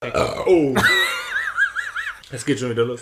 Oh. Es geht schon wieder los.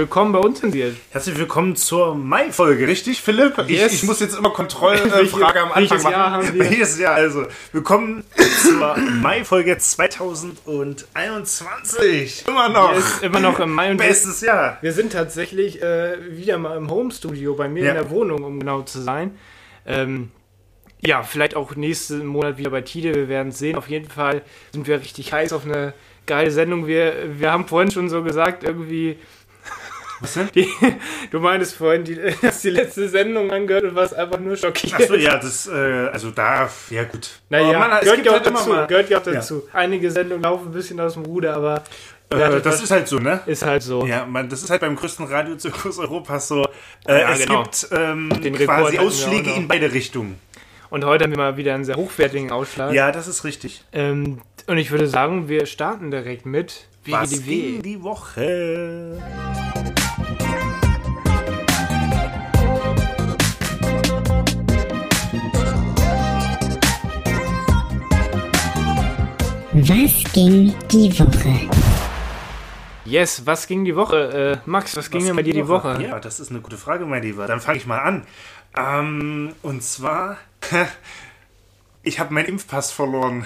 Willkommen bei uns in dir. Herzlich willkommen zur Mai-Folge, richtig, Philipp? Yes. Ich, ich muss jetzt immer Kontrollfrage am Anfang welches machen. Jahr haben wir? Welches Jahr? Also, willkommen zur Mai-Folge 2021. Immer noch. Ist immer noch im Mai und Bestes Jahr. wir sind tatsächlich äh, wieder mal im Homestudio bei mir Ja. in der Wohnung, um genau zu sein. Ähm, ja, vielleicht auch nächsten Monat wieder bei Tide, wir werden es sehen. Auf jeden Fall sind wir richtig heiß auf eine geile Sendung. Wir, wir haben vorhin schon so gesagt, irgendwie. Was denn? Die, du meintest vorhin, die, dass die letzte Sendung angehört und warst einfach nur schockiert. Achso, ja, das, äh, also da, ja gut. Naja, Aber man, es gehört ja auch halt immer dazu. Gehört ja auch dazu. Einige Sendungen laufen ein bisschen aus dem Ruder, aber Äh, das ist halt so, ne? ist halt so. Ja, man, das ist halt beim größten Radiozirkus Europas so. Äh, Ja, es genau. gibt ähm, quasi Ausschläge in beide Richtungen. Und heute haben wir mal wieder einen sehr hochwertigen Ausschlag. Ja, das ist richtig. Ähm, und ich würde sagen, wir starten direkt mit Was WGDW. ging die Woche? Was ging die Woche? Yes, was ging die Woche? Äh, Max, was ging denn bei dir die Woche? Ja, das ist eine gute Frage, mein Lieber. Dann fange ich mal an. Ähm, und zwar, ich habe meinen Impfpass verloren.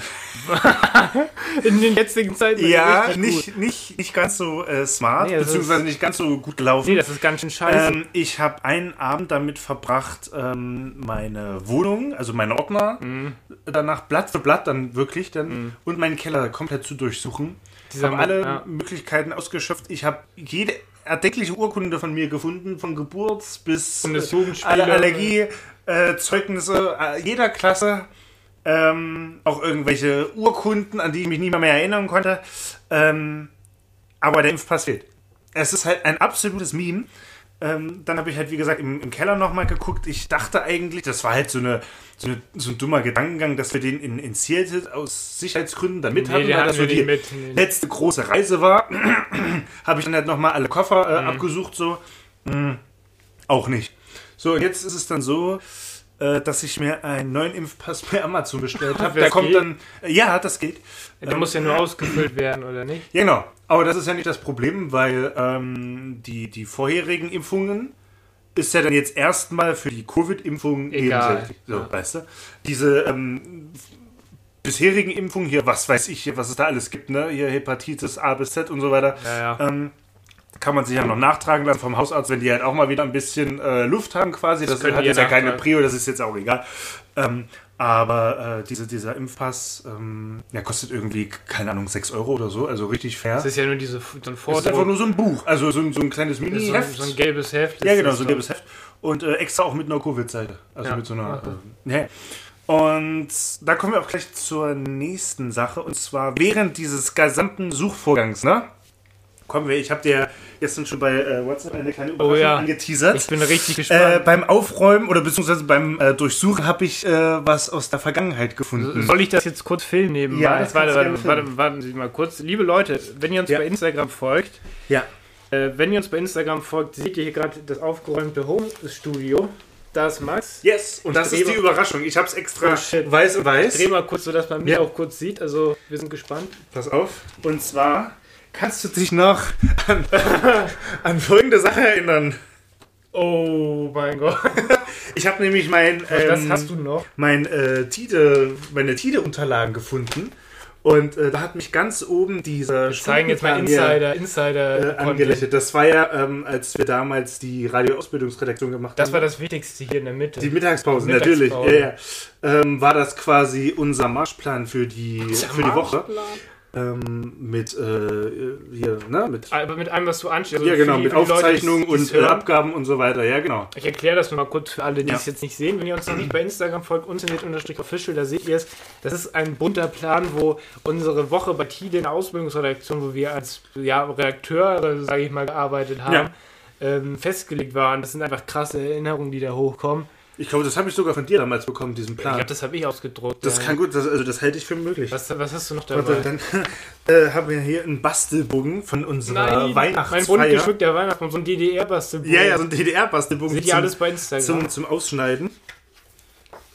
In den jetzigen Zeiten Ja, nicht, nicht, nicht ganz so äh, smart, Nee, beziehungsweise ist- nicht ganz so gut gelaufen. Nee, das ist ganz schön scheiße. Ähm, ich habe einen Abend damit verbracht, ähm, meine Wohnung, also meine Ordner, Mhm. danach Blatt für Blatt dann wirklich dann und meinen Keller komplett zu durchsuchen. Ich habe alle ja. Möglichkeiten ausgeschöpft. Ich habe jede erdenkliche Urkunde von mir gefunden, von Geburts bis Bundesjugendspiele. alle Allergie, äh, Zeugnisse äh, jeder Klasse. Ähm, auch irgendwelche Urkunden, an die ich mich nie mehr, mehr erinnern konnte. Ähm, aber der Impfpass fehlt. Es ist halt ein absolutes Meme. Ähm, dann habe ich halt, wie gesagt, im, im Keller nochmal geguckt. Ich dachte eigentlich, das war halt so, eine, so, eine, so ein dummer Gedankengang, dass wir den in, in Seattle aus Sicherheitsgründen da mit Nee, hatten, weil das so wir die nicht mit. Letzte große Reise war. habe ich dann halt nochmal alle Koffer Mhm. äh, abgesucht, so. Mm, auch nicht. So, und jetzt ist es dann so, dass ich mir einen neuen Impfpass bei Amazon bestellt habe. Der kommt geht? dann, äh, ja, das geht. Der muss ja nur ausgefüllt werden, oder nicht? Ja, Genau, aber das ist ja nicht das Problem, weil ähm, die, die vorherigen Impfungen ist ja dann jetzt erstmal für die Covid-Impfung Egal. nebensächlich. So, weißt du? Diese ähm, bisherigen Impfungen hier, was weiß ich, was es da alles gibt, ne? Hier Hepatitis A bis Z und so weiter. Ja, ja. Kann man sich ja noch nachtragen lassen vom Hausarzt, wenn die halt auch mal wieder ein bisschen äh, Luft haben quasi. Das, können hat jetzt ja keine. Prio, das ist jetzt auch egal. Ähm, aber äh, diese, dieser Impfpass, ähm, der kostet irgendwie, keine Ahnung, 6 Euro oder so, also richtig fair. Das ist ja nur diese, so ein Das ist einfach Vordruck. nur so ein Buch, also so ein, so ein kleines so, ein, Mini-Heft. so ein gelbes Heft. ja, genau, das so ein gelbes Heft. Und äh, extra auch mit einer Covid-Seite. Also Ja. mit so einer. Äh, ja. Und da kommen wir auch gleich zur nächsten Sache. Und zwar während dieses gesamten Suchvorgangs, ne? Kommen wir, ich habe dir gestern schon bei äh, WhatsApp eine kleine Überraschung Oh ja. angeteasert. Ich bin richtig Äh, gespannt. beim Aufräumen oder beziehungsweise beim äh, Durchsuchen habe ich äh, was aus der Vergangenheit gefunden. Soll ich das jetzt kurz filmen nebenbei? Ja, das warte, warte, warte, warten Sie mal kurz. Liebe Leute, wenn ihr uns Ja. bei Instagram folgt, Ja. äh, wenn ihr uns bei Instagram folgt, seht ihr hier gerade das aufgeräumte Home-Studio. Da ist Max. Yes, und das dreh ist die Überraschung. Ich habe es extra Oh, weiß und weiß. Dreh mal kurz, sodass man mich Ja. auch kurz sieht. Also, wir sind gespannt. Pass auf. Und zwar kannst du dich noch an, an folgende Sache erinnern. Oh mein Gott. Ich habe nämlich mein, das ähm, hast du noch. mein äh, Tide, meine Tide-Unterlagen gefunden. Und äh, da hat mich ganz oben dieser Wir zeigen jetzt mal Insider, Insider. äh, angelächelt. Das war ja, ähm, als wir damals die Radioausbildungsredaktion gemacht Das haben. war das Wichtigste hier in der Mitte. Die Mittagspause, Die natürlich. Mittagspause. Ja, ja. Ähm, war das quasi unser Marschplan für die, für die Woche. Ähm, mit äh, hier, ne, mit Aber mit allem, was du anstellst. also ja genau, die- mit für die Leute, Aufzeichnung die's- die's und äh. Abgaben und so weiter. Ja, genau. Ich erkläre das nur mal kurz für alle, die Ja. es jetzt nicht sehen. Wenn ihr uns noch nicht bei Instagram folgt, unzensiert-official, da seht ihr es. Das ist ein bunter Plan, wo unsere Woche bei TIDE in der Ausbildungsredaktion, wo wir als ja, Redakteure, sage ich mal, gearbeitet haben, Ja. ähm, festgelegt waren. Das sind einfach krasse Erinnerungen, die da hochkommen. Ich glaube, das habe ich sogar von dir damals bekommen, diesen Ich Plan. glaube, das habe ich ausgedruckt. das ja. kann gut, das, also das halte ich für möglich. was, was hast du noch dabei? Warte, dann äh, haben wir hier einen Bastelbogen von unserer Nein, mein bunt Weihnachtsfeier. geschmückter Weihnachtsbaum, so ein DDR-Bastelbuch. Ja, ja, so ein DDR-Bastelbogen Seht ihr alles bei Instagram. zum, zum Ausschneiden.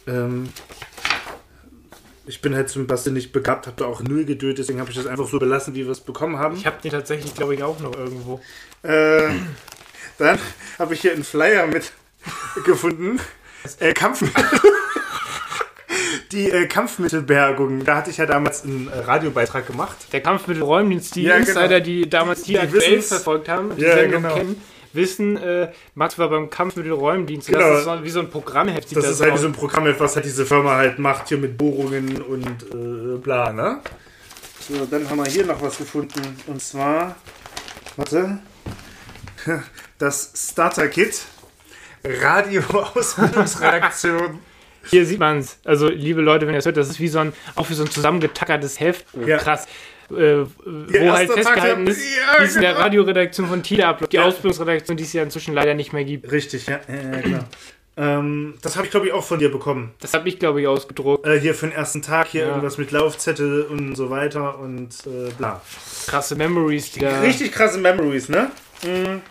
Ähm, ich bin halt zum Basteln nicht begabt, habe da auch null geduld, deswegen habe ich das einfach so belassen, wie wir es bekommen haben. ich habe die tatsächlich, glaube ich, auch noch irgendwo. Äh, dann habe ich hier einen Flyer mit gefunden. Äh, Kampf Die äh, Kampfmittelbergung, da hatte ich ja damals einen äh, Radiobeitrag gemacht. Der Kampfmittelräumdienst, die Ja, genau. Insider, die damals die, Die aktuell verfolgt haben, die Ja, Sendung genau. kennen, wissen, äh, Max war beim Kampfmittelräumdienst. Genau. Das ist so, wie so ein Programmheft. sieht Das ist halt wie so ein Programm, was halt diese Firma halt macht, hier mit Bohrungen und äh, bla, ne? So, dann haben wir hier noch was gefunden. Und zwar, warte, das Starter-Kit. Radio-Ausbildungsredaktion. Hier sieht man es. Also, liebe Leute, wenn ihr es hört, das ist wie so ein, auch wie so ein zusammengetackertes Heft. Oh, Ja. Krass. Äh, wo halt festgehalten ist, Ja, wie es in der. Radioredaktion von TIDA upload, die Ja. Ausbildungsredaktion, die es ja inzwischen leider nicht mehr gibt. Richtig, ja, äh, genau. ähm, das habe ich, glaube ich, auch von dir bekommen. Das habe ich, glaube ich, ausgedruckt. Äh, hier für den ersten Tag, hier Ja. irgendwas mit Laufzettel und so weiter und äh, bla. Krasse Memories, die da. Richtig krasse Memories, ne? Mhm.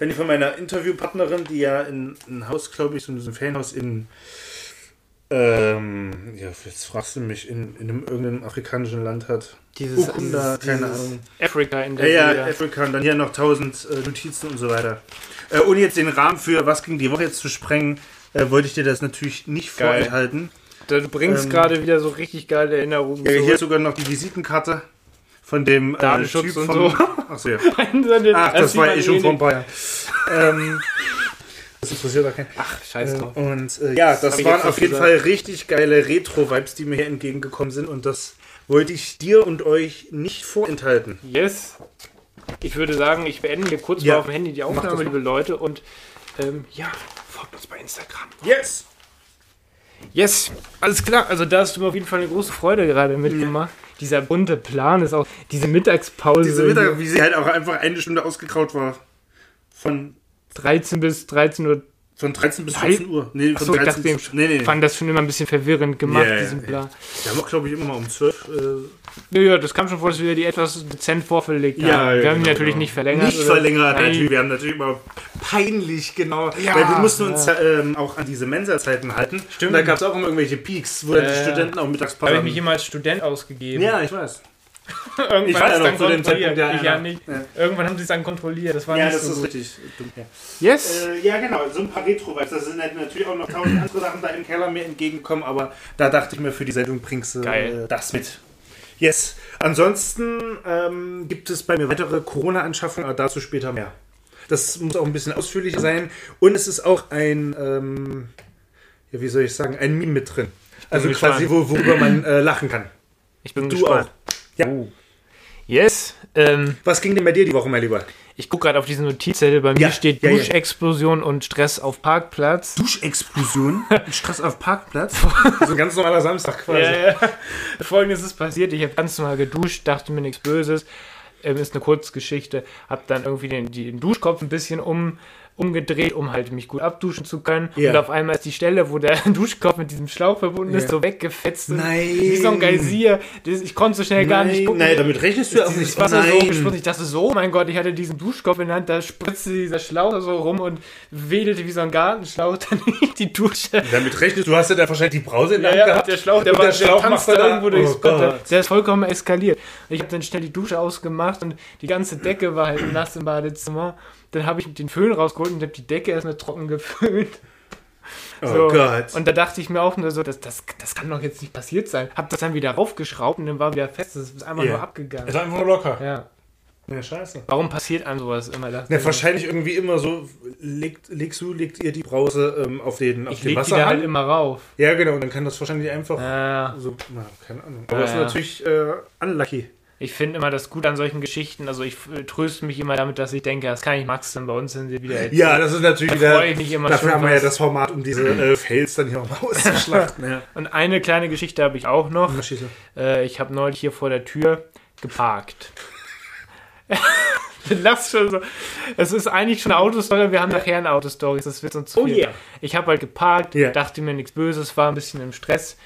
Dann von meiner Interviewpartnerin, die ja in ein Haus, glaube ich, so ein Fanhaus in. Ähm, ja, jetzt fragst du mich, in, in einem irgendeinem afrikanischen Land hat. Dieses, Uganda, dieses, keine dieses Ahnung. Afrika in Ja, der ja, Nähe. Afrika und dann hier noch tausend äh, Notizen und so weiter. Äh, ohne jetzt den Rahmen für was ging die Woche jetzt zu sprengen, äh, wollte ich dir das natürlich nicht Geil. vorenthalten. Du bringst Ähm, gerade wieder so richtig geile Erinnerungen. Ja, hier sogar noch die Visitenkarte von dem äh, Datenschutz Typ und von, so. Achso, ja. Ach, das war eh schon vom Bayern. ähm, das interessiert auch keinen. Ach, scheiß drauf. Und äh, ja, das ich waren auf jeden gesagt. Fall richtig geile Retro-Vibes, die mir hier entgegengekommen sind. Und das wollte ich dir und euch nicht vorenthalten. Yes. Ich würde sagen, ich beende hier kurz Ja. mal auf dem Handy die Aufnahme, das liebe Leute. Und ähm, ja, folgt uns bei Instagram. Yes! Yes, alles klar. Also da hast du mir auf jeden Fall eine große Freude gerade mitgemacht. Dieser bunte Plan ist auch diese Mittagspause. Diese Mittag, wie sie halt auch einfach eine Stunde ausgekraut war. Von, 13 bis 13 Uhr. Von 13 bis Nein. 14 Uhr. Nee, Achso, ich 13 dachte, bis, nee, nee, fand das schon immer ein bisschen verwirrend gemacht, Ja, ja, diesen ja. Plan. Wir haben auch, glaube ich, immer mal um 12. Äh, Ja, ja, das kam schon vor, dass wir die etwas dezent vorverlegt Ja, haben. ja, Wir haben die genau, natürlich genau. nicht verlängert. nicht oder- verlängert, Nein. natürlich. Wir haben natürlich immer peinlich genau. Ja, weil wir mussten uns ja. ähm, auch an diese Mensa-Zeiten halten. Stimmt. Und da gab es auch immer irgendwelche Peaks, wo dann die Ja, ja. Studenten auch Da Mittagspause habe ich haben. mich immer als Student ausgegeben. Ja, ich weiß. Irgendwann Ich war ja noch zu dem kontrolliert. Zeitpunkt, ja, ich ja. nicht. Ja. Irgendwann haben sie es dann kontrolliert. Das war Ja, nicht das so ist gut. richtig. dumm, ja. Yes. Äh, ja, genau, so ein paar Retro-Vibes. Da sind halt natürlich auch noch tausend andere Sachen da im Keller mir entgegengekommen, aber da dachte ich mir, für die Sendung bringst du Geil. äh, das mit. Yes. Ansonsten ähm, gibt es bei mir weitere Corona-Anschaffungen, aber dazu später mehr. Das muss auch ein bisschen ausführlicher sein. Und es ist auch ein, ähm, ja, wie soll ich sagen, ein Meme mit drin. Also quasi, wo, worüber man äh, lachen kann. Ich bin Du gespannt. auch. Ja. Oh. Yes. Ähm, Was ging denn bei dir die Woche, mein Lieber? ich gucke gerade auf diesen Notizzettel. Bei mir Ja, steht ja, ja. Duschexplosion und Stress auf Parkplatz. Duschexplosion? Stress auf Parkplatz? So ein ganz normaler Samstag quasi. Ja, ja. Folgendes ist passiert. Ich habe ganz normal geduscht, dachte mir nichts Böses. Ähm, ist eine Kurzgeschichte. Habe dann irgendwie den, den Duschkopf ein bisschen um, umgedreht, um halt mich gut abduschen zu können. Ja. Und auf einmal ist die Stelle, wo der Duschkopf mit diesem Schlauch verbunden ist, Ja. so weggefetzt. Nein. Wie so ein Geysir. Ich konnte so schnell gar nicht gucken. Nein, damit rechnest du ja auch nicht. Wasser so Nein. gespritzt. Ich dachte so, oh mein Gott, ich hatte diesen Duschkopf in der Hand, da spritzte dieser Schlauch so rum und wedelte wie so ein Gartenschlauch dann in die Dusche. Damit rechnest du, hast ja da wahrscheinlich die Brause in der Ja, Hand ja, gehabt. der Schlauch, der, Und war, der Schlauch der tanzt da irgendwo durchs Oh Gott. der ist vollkommen eskaliert. Ich habe dann schnell die Dusche ausgemacht und die ganze Decke war halt nass im Badezimmer. Dann habe ich den Föhn rausgeholt und habe die Decke erstmal trocken geföhnt. Oh So. Gott. Und da dachte ich mir auch nur so, das, das, das kann doch jetzt nicht passiert sein. Hab das dann wieder raufgeschraubt und dann war wieder fest. Das ist einfach Ja. nur abgegangen. ist einfach nur locker. Ja. Ja, scheiße. Warum passiert einem sowas immer? Das Ja, wahrscheinlich irgendwie immer so, legt, legst du, legt ihr die Brause ähm, auf den, auf ich den leg die da halt immer rauf. ja, genau, und dann kann das wahrscheinlich einfach Ja. so, na, keine Ahnung. Aber Ja, das ist ja. natürlich äh, unlucky. Ich finde immer das gut an solchen Geschichten. Also ich äh, tröste mich immer damit, dass ich denke, das kann ich Max dann bei uns dann wieder erzählen. Ja, das ist natürlich Da wieder, freu ich mich immer dafür haben wir ja das Format, um diese äh, Fails dann hier auch mal auszuschlachten. ja. Und eine kleine Geschichte habe ich auch noch. Äh, ich habe neulich hier vor der Tür geparkt. Lass schon so. Es ist eigentlich schon eine Autostory, wir haben nachher eine Autostory, das wird sonst zu Oh viel. yeah. Ich habe halt geparkt, Ja. dachte mir nichts Böses, war ein bisschen im Stress.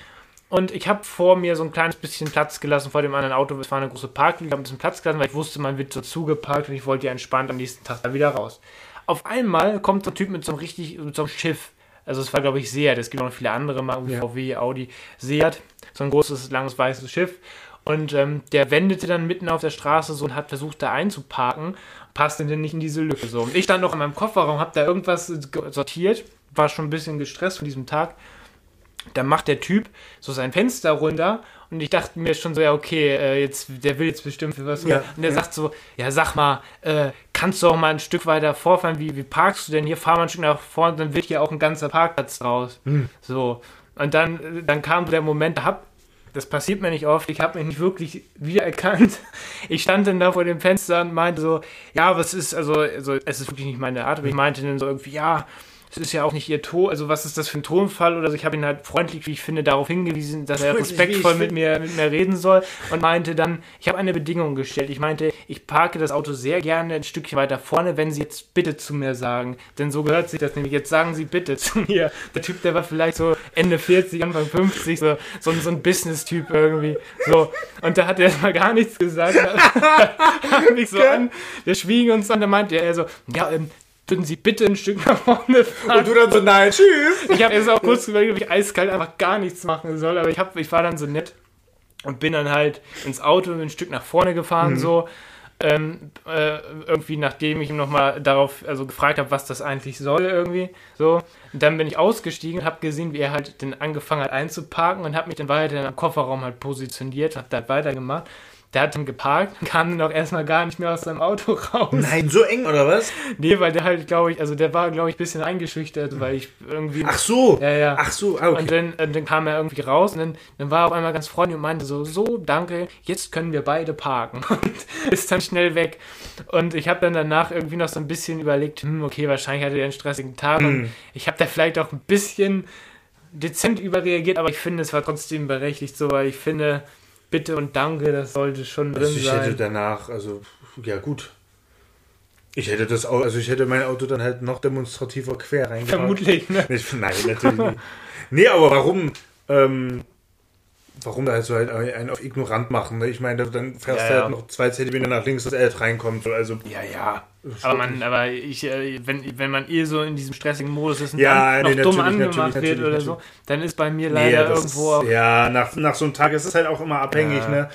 Und ich habe vor mir so ein kleines bisschen Platz gelassen vor dem anderen Auto. Es war eine große Parklücke, ich habe ein bisschen Platz gelassen, weil ich wusste, man wird so zugeparkt und ich wollte ja entspannt am nächsten Tag da wieder raus. Auf einmal kommt so ein Typ mit so einem richtig, mit so einem Schiff. Also es war, glaube ich, Seat. Es gibt auch noch viele andere Marken, wie Ja. VW, Audi, Seat. So ein großes, langes, weißes Schiff. Und ähm, der wendete dann mitten auf der Straße so und hat versucht, da einzuparken. Passte denn nicht in diese Lücke so. Und ich stand noch in meinem Kofferraum, habe da irgendwas ge- sortiert. War schon ein bisschen gestresst von diesem Tag. Dann macht der Typ so sein Fenster runter und ich dachte mir schon so, ja, okay, äh, jetzt, der will jetzt bestimmt für was. Ja, und der ja. sagt so, ja, sag mal, äh, kannst du auch mal ein Stück weiter vorfahren? Wie, wie parkst du denn hier? Fahr mal ein Stück nach vorne, dann wird hier auch ein ganzer Parkplatz draus. Hm. So. Und dann, dann kam der Moment, da hab, das passiert mir nicht oft, ich habe mich nicht wirklich wiedererkannt. Ich stand dann da vor dem Fenster und meinte so, ja, was ist, also, also es ist wirklich nicht meine Art, aber ich meinte dann so irgendwie, ja, es ist ja auch nicht ihr Ton, also was ist das für ein Tonfall oder so. Ich habe ihn halt freundlich, wie ich finde, darauf hingewiesen, dass er respektvoll mit mir, mit mir reden soll und meinte dann, ich habe eine Bedingung gestellt. Ich meinte, ich parke das Auto sehr gerne ein Stückchen weiter vorne, wenn Sie jetzt bitte zu mir sagen. Denn so gehört sich das nämlich. Jetzt sagen Sie bitte zu mir. Der Typ, der war vielleicht so Ende 40, Anfang 50, so, so, ein- so ein Business-Typ irgendwie. So. Und da hat er erstmal gar nichts gesagt. mich so an, wir schwiegen uns an, da meinte er so, ja, ähm, würden Sie bitte ein Stück nach vorne fahren? Und du dann so, nein, tschüss. Ich habe erst auch kurz überlegt, ob ich eiskalt einfach gar nichts machen soll, aber ich, hab, ich war dann so nett und bin dann halt ins Auto ein Stück nach vorne gefahren, so. Ähm, äh, irgendwie nachdem ich ihm nochmal darauf also gefragt habe, was das eigentlich soll irgendwie so und dann bin ich ausgestiegen und habe gesehen, wie er halt den angefangen hat einzuparken und habe mich dann weiter am Kofferraum halt positioniert, habe da weitergemacht. Der hat dann geparkt, kam dann auch erstmal gar nicht mehr aus seinem Auto raus. Nein, so eng oder was? Nee, weil der halt, glaube ich, also der war, glaube ich, ein bisschen eingeschüchtert, weil ich irgendwie. Ach so. Ja, ja. Ach so, ah, Und okay. dann, äh, dann kam er irgendwie raus und dann, dann war er auf einmal ganz freundlich und meinte so, so, danke, jetzt können wir beide parken. Und ist dann schnell weg. Und ich habe dann danach irgendwie noch so ein bisschen überlegt, hm, okay, wahrscheinlich hatte er einen stressigen Tag Hm. und ich habe da vielleicht auch ein bisschen dezent überreagiert, aber ich finde, es war trotzdem berechtigt so, weil ich finde, bitte und danke, das sollte schon drin Also ich hätte sein. danach, also, ja gut. Ich hätte das Auto, also ich hätte mein Auto dann halt noch demonstrativer quer reingehauen. Vermutlich, ne? Ich, nein, natürlich nicht. Nee, aber warum, ähm, warum da halt so halt einen auf ignorant machen? Ne? Ich meine, dann fährst Ja, du ja. halt noch zwei Zentimeter nach links, dass er halt reinkommt. So, Also, Ja, ja. Aber man, aber ich, äh, wenn, wenn man eh so in diesem stressigen Modus ist und Ja, dann nee, noch dumm natürlich, angemacht natürlich, wird natürlich, oder so, dann ist bei mir nee, leider das irgendwo ist, ja, nach, nach so einem Tag ist es halt auch immer abhängig, Ja. ne?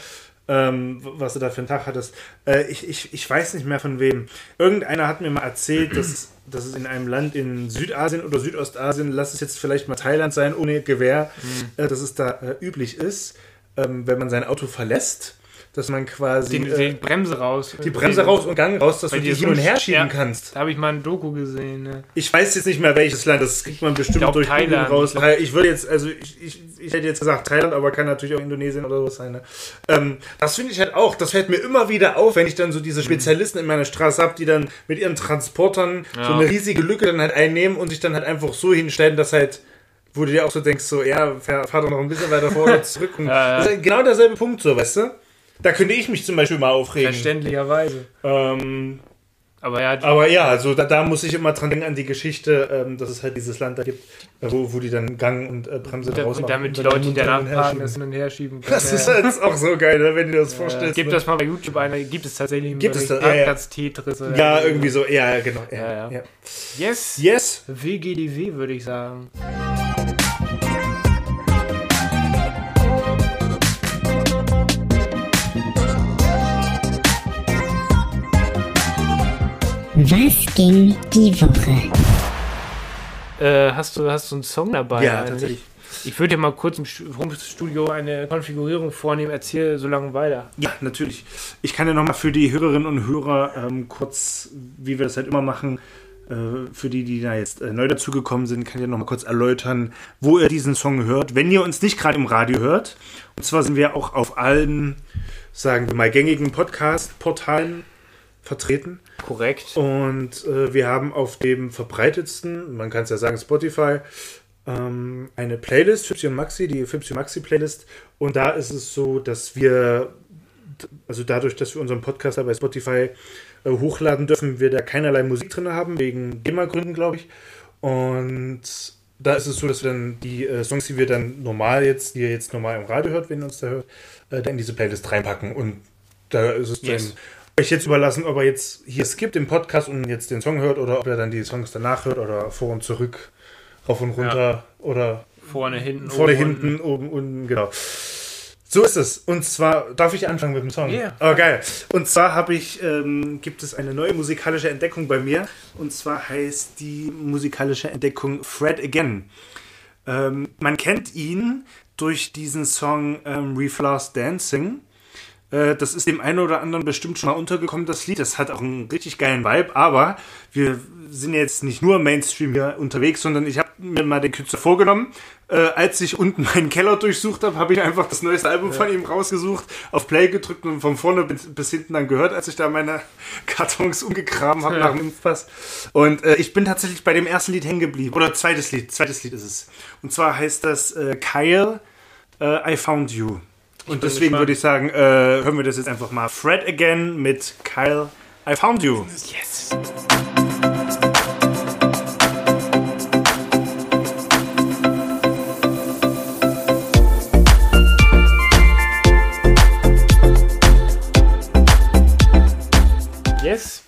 Ähm, was du da für einen Tag hattest. Äh, ich, ich, ich weiß nicht mehr von wem. Irgendeiner hat mir mal erzählt, dass, dass es in einem Land in Südasien oder Südostasien, lass es jetzt vielleicht mal Thailand sein, ohne Gewehr, Mhm. äh, dass es da äh, üblich ist, ähm, wenn man sein Auto verlässt, dass man quasi Die, äh, die Bremse raus. die Bremse raus und Gang raus, dass Weil du die hin und so- her schieben ja. kannst. Da habe ich mal ein Doku gesehen. Ne? Ich weiß jetzt nicht mehr welches Land, das kriegt man bestimmt glaub, durch Google Thailand. raus. Ich glaub- Ich würde jetzt, also ich, ich, ich hätte jetzt gesagt Thailand, aber kann natürlich auch Indonesien oder so sein. Ne? Ähm, das finde ich halt auch, das fällt mir immer wieder auf, wenn ich dann so diese Spezialisten in meiner Straße habe, die dann mit ihren Transportern so Ja. eine riesige Lücke dann halt einnehmen und sich dann halt einfach so hinstellen, dass halt wo du dir auch so denkst, so, ja, fahr, fahr doch noch ein bisschen weiter vor oder zurück. Und Ja, ja. Das ist halt genau derselbe Punkt, so, weißt du? Da könnte ich mich zum Beispiel mal aufregen. Verständlicherweise. Ähm, Aber ja, aber ja, also da, da muss ich immer dran denken an die Geschichte, ähm, dass es halt dieses Land da gibt, wo, wo die dann Gang und äh, Bremse da, draus machen. damit die Leute, die danach schieben. das hin und her schieben können. Das ist halt auch so geil, ne, wenn du dir das ja. vorstellst. Gib ne? das mal bei YouTube ein, gibt es tatsächlich einen Gibt es Bericht, da- ja, ja. Parkplatz-Tetris oder Ja, irgendwie so, ja, ja, genau. Ja, Ja, ja. ja. Yes. Yes. WGDW würde ich sagen. Was ging die Woche? Äh, hast, du, hast du einen Song dabei? Ja, eigentlich? tatsächlich. Ich würde ja mal kurz im Stu- Home-Studio eine Konfigurierung vornehmen, erzähle so lange weiter. Ja, natürlich. Ich kann ja nochmal für die Hörerinnen und Hörer ähm, kurz, wie wir das halt immer machen, äh, für die, die da jetzt äh, neu dazugekommen sind, kann ich ja nochmal kurz erläutern, wo ihr diesen Song hört. Wenn ihr uns nicht gerade im Radio hört, und zwar sind wir auch auf allen, sagen wir mal, gängigen Podcast-Portalen vertreten. Korrekt. Und äh, wir haben auf dem verbreitetsten, man kann es ja sagen Spotify, ähm, eine Playlist, Fipsi und Maxi, die Fipsi Maxi Playlist. Und da ist es so, dass wir, also dadurch, dass wir unseren Podcast da bei Spotify äh, hochladen dürfen, wir da keinerlei Musik drin haben, wegen GEMA-Gründen, glaube ich. Und da ist es so, dass wir dann die äh, Songs, die wir dann normal jetzt, die ihr jetzt normal im Radio hört, wenn ihr uns da hört, äh, dann in diese Playlist reinpacken. Und da ist es Yes. dann euch jetzt überlassen, ob er jetzt hier skippt im Podcast und jetzt den Song hört oder ob er dann die Songs danach hört oder vor und zurück, rauf und runter oder Vorne, hinten, vorne, oben, hinten, unten. oben, unten, genau. So ist es. Und zwar, darf ich anfangen mit dem Song? Ja. Oh, geil. Und zwar habe ich, ähm, gibt es eine neue musikalische Entdeckung bei mir. Und zwar heißt die musikalische Entdeckung Fred Again. Ähm, man kennt ihn durch diesen Song ähm, Reflows Dancing. Äh, Das ist dem einen oder anderen bestimmt schon mal untergekommen, das Lied. Das hat auch einen richtig geilen Vibe, aber wir sind jetzt nicht nur Mainstream hier unterwegs, sondern ich habe mir mal den Künstler vorgenommen. Äh, als ich unten meinen Keller durchsucht habe, habe ich einfach das neueste Album von ihm rausgesucht, auf Play gedrückt und von vorne bis, bis hinten dann gehört, als ich da meine Kartons umgegraben habe nach dem Impfpass. Und äh, ich bin tatsächlich bei dem ersten Lied hängen geblieben. Oder zweites Lied, zweites Lied ist es. Und zwar heißt das äh, Kyle, äh, I Found You. Und deswegen würde ich sagen, äh, hören wir das jetzt einfach mal. Fred Again mit Kyle, I Found You. Yes. Yes.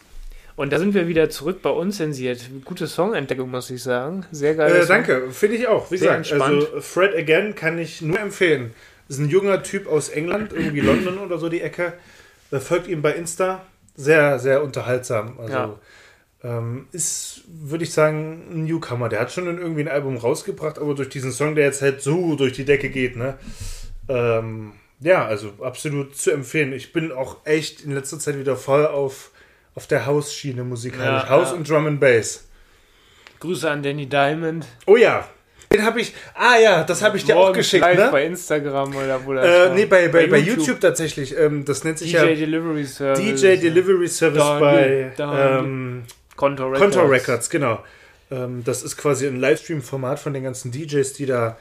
Und da sind wir wieder zurück bei uns zensiert. Gute Songentdeckung, muss ich sagen. Sehr geil. Äh, danke, finde ich auch. Wie Sehr gesagt, entspannt. also Fred Again kann ich nur empfehlen. Ist ein junger Typ aus England, irgendwie London oder so die Ecke. Äh, folgt ihm bei Insta. Sehr, sehr unterhaltsam. Also Ja. ähm, ist, würde ich sagen, ein Newcomer. Der hat schon irgendwie ein Album rausgebracht, aber durch diesen Song, der jetzt halt so durch die Decke geht, ne? Ähm, ja, also absolut zu empfehlen. Ich bin auch echt in letzter Zeit wieder voll auf, auf der House-Schiene musikalisch. Ja, House ja. und Drum and Bass. Grüße an Danny Diamond. Oh ja, den habe ich. Ah ja, das habe ich dir auch geschickt, ne? bei Instagram oder wo das Äh, war. nee, bei, bei, bei YouTube. tatsächlich. Ähm, das nennt sich DJ ja Delivery Service. DJ Delivery Service Daniel, bei Daniel. ähm, Konto Records. Contour Records, genau. Ähm, das ist quasi ein Livestream-Format von den ganzen DJs, die da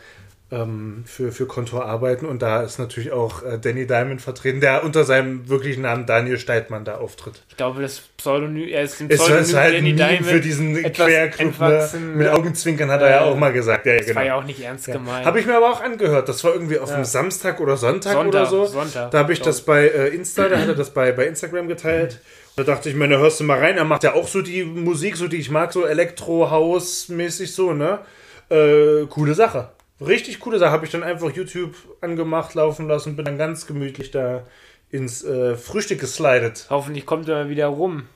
ähm, für, für Contour arbeiten. Und da ist natürlich auch äh, Danny Diamond vertreten, der unter seinem wirklichen Namen Daniel Steidmann da auftritt. Ich glaube, das Pseudonym, er ist dem Es Pseudonym ist halt Danny Diamond. für diesen Querclub. Ne? Mit Augenzwinkern hat er ja Äh, auch mal gesagt. Ja, ja, Das genau. war ja auch nicht ernst gemeint. Habe ich mir aber auch angehört. Das war irgendwie auf Ja. einem Samstag oder Sonntag, Sonntag, oder so. Sonntag, da habe ich das bei äh, Insta, da hat er das bei, bei Instagram geteilt. Da dachte ich mir, na hörst du mal rein. Er macht ja auch so die Musik, so die ich mag, so Elektro-House-mäßig so, ne? Äh, coole Sache. Richtig coole Sache. Habe ich dann einfach YouTube angemacht, laufen lassen, bin dann ganz gemütlich da ins äh, Frühstück geslidet. Hoffentlich kommt er mal wieder rum.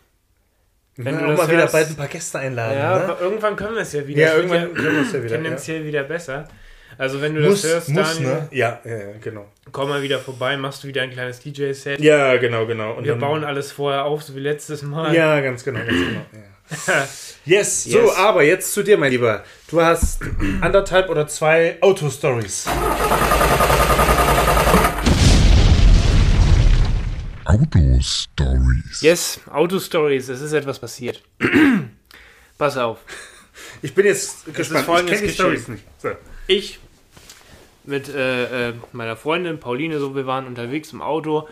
Wenn Ja, du auch mal wieder bald ein paar Gäste einladen. Ja, ne? aber irgendwann können wir es ja wieder. ja irgendwann können wir es ja wieder. Ja. tendenziell wieder besser. Also wenn du Muss, das hörst, muss, Daniel, ne? Ja, ja, ja, genau. komm mal wieder vorbei, machst du wieder ein kleines DJ-Set. Ja, genau, genau. Und Wir bauen alles vorher auf, so wie letztes Mal. Ja, ganz genau, ganz genau. Ja. Yes, so, Yes. aber jetzt zu dir, mein Lieber. Du hast anderthalb oder zwei Autostories. Autostories. Yes, Auto-Stories, es ist etwas passiert. Pass auf. Ich bin jetzt gespannt. Ich kenne die. Stories nicht. So. Ich mit äh, äh, meiner Freundin Pauline, so wir waren unterwegs im Auto,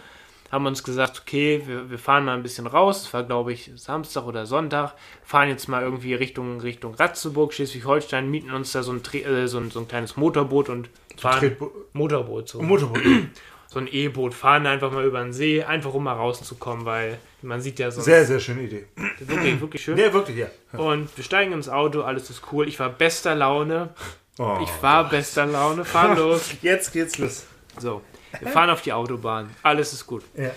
haben uns gesagt, okay, wir, wir fahren mal ein bisschen raus. Es war, glaube ich, Samstag oder Sonntag. Fahren jetzt mal irgendwie Richtung, Richtung Ratzeburg, Schleswig-Holstein, mieten uns da so ein, äh, so, ein, so ein kleines Motorboot und fahren. Motorboot, so. Motorboot. so ein E-Boot, fahren einfach mal über den See, einfach um mal rauszukommen, weil man sieht ja so Sehr, sehr schöne Idee. wirklich, wirklich schön. Ja, wirklich, ja. Und wir steigen ins Auto, alles ist cool. Ich war bester Laune. Oh. Ich war bester Laune. Fahren los. Jetzt geht's los. So, wir fahren auf die Autobahn. Alles ist gut. Ja.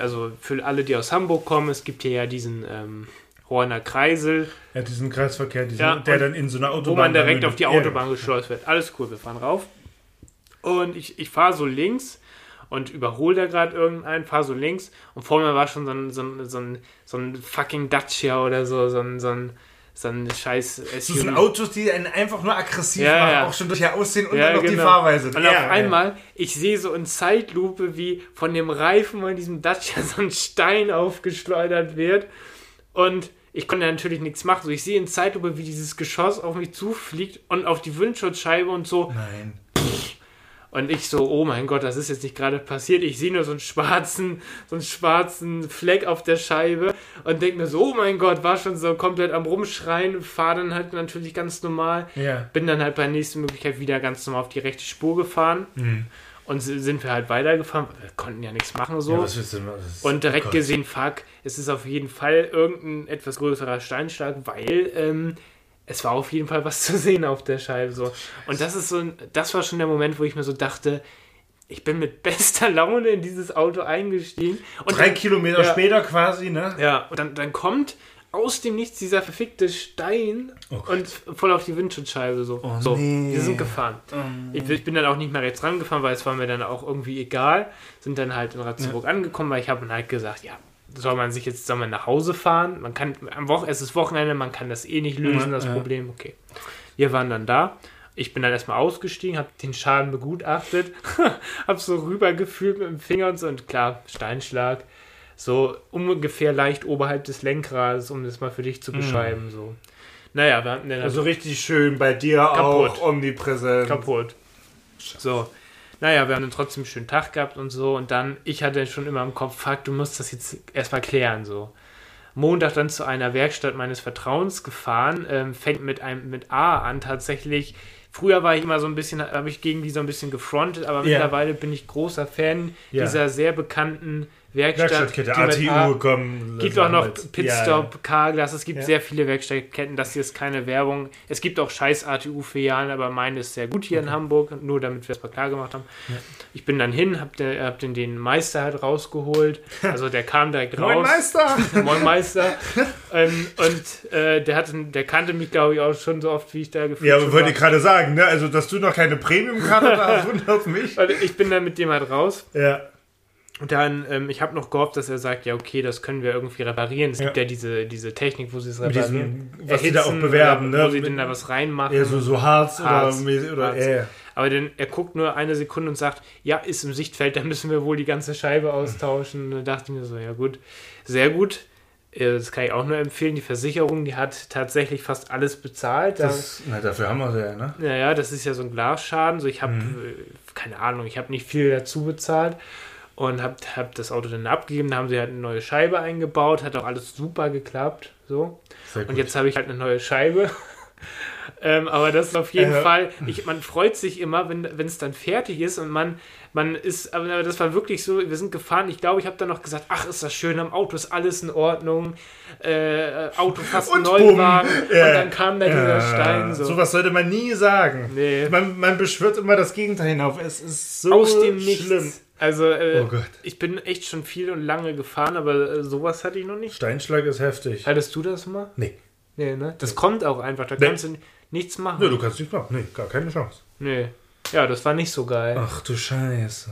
Also für alle, die aus Hamburg kommen, es gibt hier ja diesen ähm, Horner Kreisel, Ja, diesen Kreisverkehr, diesen, Ja, der dann in so einer Autobahn. wo man direkt auf die Ja. Autobahn geschleust wird. Alles cool, wir fahren rauf. Und ich, ich fahre so links und überhole da gerade irgendeinen, fahre so links und vor mir war schon so ein, so ein, so ein, so ein fucking Dacia oder so, so ein, so ein, so ein scheiß Das SUV. sind Autos, die einen einfach nur aggressiv Ja, machen, ja. auch schon durch ihr Aussehen und Ja, dann noch die genau. Fahrweise. Und Ja, auf einmal, ich sehe so in Zeitlupe, wie von dem Reifen von diesem Dacia so ein Stein aufgeschleudert wird. Und ich konnte natürlich nichts machen. So, ich sehe in Zeitlupe, wie dieses Geschoss auf mich zufliegt und auf die Windschutzscheibe und so. Nein. Und ich so, oh mein Gott, das ist jetzt nicht gerade passiert. Ich sehe nur so einen schwarzen, so einen schwarzen Fleck auf der Scheibe und denke mir so, oh mein Gott, war schon so komplett am Rumschreien, fahre dann halt natürlich ganz normal. Ja. Bin dann halt bei der nächsten Möglichkeit wieder ganz normal auf die rechte Spur gefahren. Mhm. Und sind wir halt weitergefahren. Wir konnten ja nichts machen so. Ja, und direkt Gott. gesehen, fuck, es ist auf jeden Fall irgendein etwas größerer Steinschlag, weil ähm, es war auf jeden Fall was zu sehen auf der Scheibe. So. Und das ist so ein, das war schon der Moment, wo ich mir so dachte, ich bin mit bester Laune in dieses Auto eingestiegen. Und Drei dann, Kilometer Ja. später quasi, ne? ja, und dann, dann kommt aus dem Nichts dieser verfickte Stein Oh und voll auf die Windschutzscheibe so. Oh so, nee. wir sind gefahren. Ich, ich bin dann auch nicht mehr rechts rangefahren, weil es war mir dann auch irgendwie egal. Sind dann halt in Ratzeburg angekommen, weil ich habe dann halt gesagt, ja, soll man sich jetzt, soll man nach Hause fahren? Man kann, am Wochen, es ist Wochenende, man kann das eh nicht lösen, das ja. Problem. Okay. Wir waren dann da. Ich bin dann erstmal ausgestiegen, habe den Schaden begutachtet, habe so rübergefühlt mit dem Finger und so und klar, Steinschlag. So ungefähr leicht oberhalb des Lenkrades, um das mal für dich zu beschreiben. So. Naja, wir hatten dann Also richtig schön bei dir Kaputt. auch omnipräsent. kaputt. So. Naja, wir haben dann trotzdem einen schönen Tag gehabt und so. Und dann, ich hatte schon immer im Kopf, fuck, du musst das jetzt erstmal klären. So. Montag dann zu einer Werkstatt meines Vertrauens gefahren. Ähm, fängt mit einem mit A an tatsächlich. Früher war ich immer so ein bisschen, habe ich gegen die so ein bisschen gefrontet, aber Ja. mittlerweile bin ich großer Fan Ja. dieser sehr bekannten Werkstatt. Werkstattkette, ATU, komm. gibt auch noch. Pitstop, Carglass, es gibt Ja. sehr viele Werkstattketten, das hier ist keine Werbung. Es gibt auch scheiß ATU-Filialen, aber meine ist sehr gut hier in Hamburg, nur damit wir es mal klar gemacht haben. Ich bin dann hin, hab, den, hab den, den Meister halt rausgeholt, also der kam direkt Ja. Moin raus. Meister! Moin Meister. ähm, und äh, der, hatte, der kannte mich, glaube ich, auch schon so oft, wie ich da gefühlt Ja, aber wollte ich gerade sagen, ne? Also, dass du noch keine Premium-Karte hast, wundert mich. Und ich bin dann mit dem halt raus. Ja. Und dann, ähm, ich habe noch gehofft, dass er sagt, ja, okay, das können wir irgendwie reparieren. Es gibt ja diese, diese Technik, wo sie es reparieren. diesem, was die da auch bewerben, oder ne? Wo sie denn da was reinmachen. Ja, so, so Harz, Harz. oder, oder Harz. äh. Aber dann, er guckt nur eine Sekunde und sagt, ja, ist im Sichtfeld, dann müssen wir wohl die ganze Scheibe austauschen. Und da dachte ich mir so, ja gut, sehr gut. Äh, Das kann ich auch nur empfehlen. Die Versicherung, die hat tatsächlich fast alles bezahlt. Da- Das, na, dafür haben wir sie ja, ne? Naja, das ist ja so ein Glasschaden. So, ich habe, Mhm. keine Ahnung, ich habe nicht viel dazu bezahlt und habe hab das Auto dann abgegeben. Da haben sie halt eine neue Scheibe eingebaut, hat auch alles super geklappt. So. Und jetzt habe ich halt eine neue Scheibe. ähm, aber das ist auf jeden Ja. Fall, ich, man freut sich immer, wenn es dann fertig ist und man, man ist, aber das war wirklich so, wir sind gefahren, ich glaube, ich habe dann noch gesagt, ach, ist das schön, am Auto ist alles in Ordnung, äh, Auto fast Und Neuwagen bumm. Ja. und dann kam da dieser Stein so. Sowas sollte man nie sagen. Nee. Man, man beschwört immer das Gegenteil hinauf. Es ist so Aus dem Nichts. Also, äh, Oh ich bin echt schon viel und lange gefahren, aber äh, sowas hatte ich noch nicht. Steinschlag ist heftig. Hattest du das mal? Nee. Nee, ne? Das kommt auch einfach, da Nee. kannst du nichts machen. Nö, du kannst nicht machen. Nee, gar keine Chance. Nee. Ja, das war nicht so geil. Ach du Scheiße.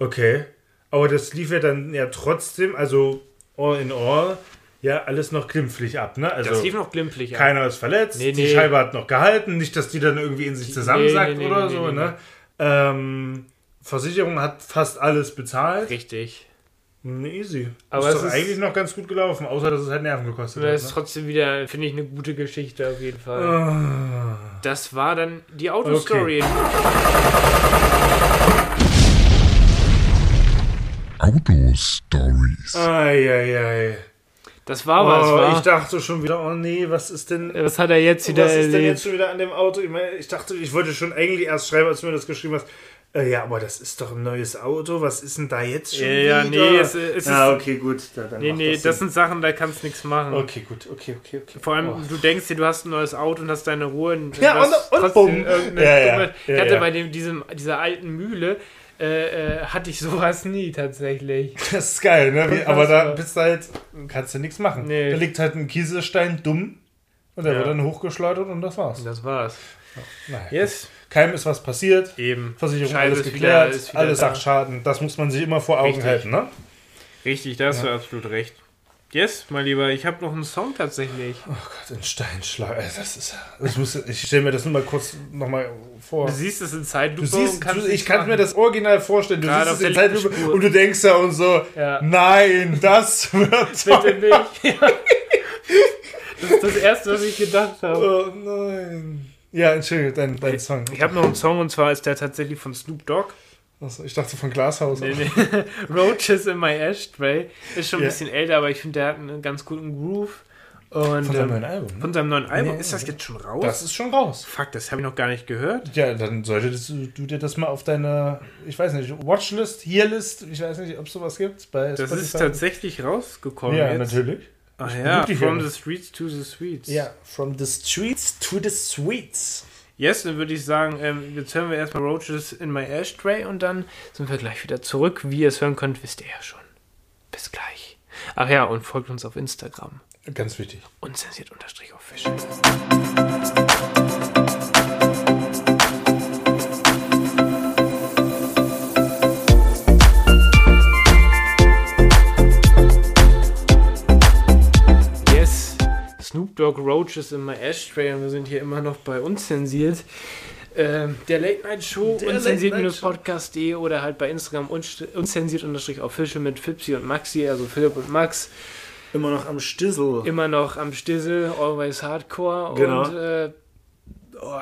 Okay. Aber das lief ja dann ja trotzdem, also all in all, ja, alles noch glimpflich ab, ne? Also das lief noch glimpflich. ab. keiner ist verletzt, Nee, die nee. Scheibe hat noch gehalten, nicht, dass die dann irgendwie in sich zusammensackt Nee, nee, nee, oder nee, so, nee, ne? Ähm, Versicherung hat fast alles bezahlt. Richtig. Hm, Easy. Aber ist es doch ist- eigentlich noch ganz gut gelaufen, außer dass es halt Nerven gekostet Das ist hat. trotzdem wieder, finde ich, eine gute Geschichte auf jeden Fall. Ne? Das war dann die Autostory. Auto-Stories. Eieiei. Das war was, Oh, war. ich dachte schon wieder, oh nee, was ist denn, Was hat er jetzt wieder was ist denn jetzt schon wieder an dem Auto? Ich, meine, ich dachte, ich wollte schon eigentlich erst schreiben, als du mir das geschrieben hast. Äh, ja, aber das ist doch ein neues Auto. Was ist denn da jetzt schon Ja, ja, wieder? nee, es- es ja, ist- okay, gut. Da, dann Nee, nee, das das sind Sachen, da kannst du nichts machen. Okay, gut, okay, okay, okay. Vor allem, Oh. du denkst dir, du hast ein neues Auto und hast deine Ruhe. Und Ja, und- und bumm. irgendeine Ja, ja. Ja, Ich hatte ja. bei dem, diesem, dieser alten Mühle, äh, äh, hatte ich sowas nie tatsächlich. Das ist geil, ne? Wie, aber da bist du halt, kannst du nichts machen. Nee. Da liegt halt ein Kieselstein dumm und der Ja. wird dann hochgeschleudert und das war's. Das war's. Naja. Yes. Keinem ist was passiert. Eben. Versicherung Scheibe alles geklärt, wieder- alles da. sagt Schaden. Das muss man sich immer vor Augen Richtig. halten, ne? Richtig, da hast du absolut recht. Yes, mein Lieber, ich habe noch einen Song tatsächlich. Oh Gott, ein Steinschlag. Das ist, das muss, ich stelle mir das nur mal kurz nochmal vor. Du siehst es in Zeitlupe Du siehst, und kannst du, ich kann mir das original vorstellen. Du Gerade siehst es in Zeitlupe Spur. und du denkst ja und so, Ja. nein, das wird Bitte nicht. Das ist das Erste, was ich gedacht habe. Oh nein. Ja, entschuldige, dein, dein Song. Ich habe noch einen Song und zwar ist der tatsächlich von Snoop Dogg. Achso, ich dachte von Glashaus. Nee, nee. Roaches in my Ashtray. Ist schon ein Ja. bisschen älter, aber ich finde, der hat einen ganz guten Groove. Und, Von seinem ähm, neuen Album. Ne? Von seinem neuen Album. Nee, ist das jetzt schon raus? Das ist schon raus. Fuck, das habe ich noch gar nicht gehört. Ja, dann solltest du, du dir das mal auf deine, ich weiß nicht, Watchlist, Hearlist, ich weiß nicht, ob es sowas gibt. Bei Das ist Spotify. tatsächlich rausgekommen Ja, jetzt. natürlich. Ach ja, From the Streets to the Sweets. Ja, from the streets to the sweets. Yes, dann würde ich sagen, ähm, jetzt hören wir erstmal Roaches in my Ashtray und dann sind wir gleich wieder zurück. Wie ihr es hören könnt, wisst ihr ja schon. Bis gleich. Ach ja, und folgt uns auf Instagram. Ganz wichtig. Unzensiert unterstrich official. Yes, Snoop Dogg Roaches in my Ashtray und wir sind hier immer noch bei Unzensiert. Ähm, der Late Night Show, unzensiert-podcast.de oder halt bei Instagram unzensiert-official mit Fipsi und Maxi, also Philipp und Max. Immer noch am Stissel. Immer noch am Stissel, always hardcore Genau. und äh, oh,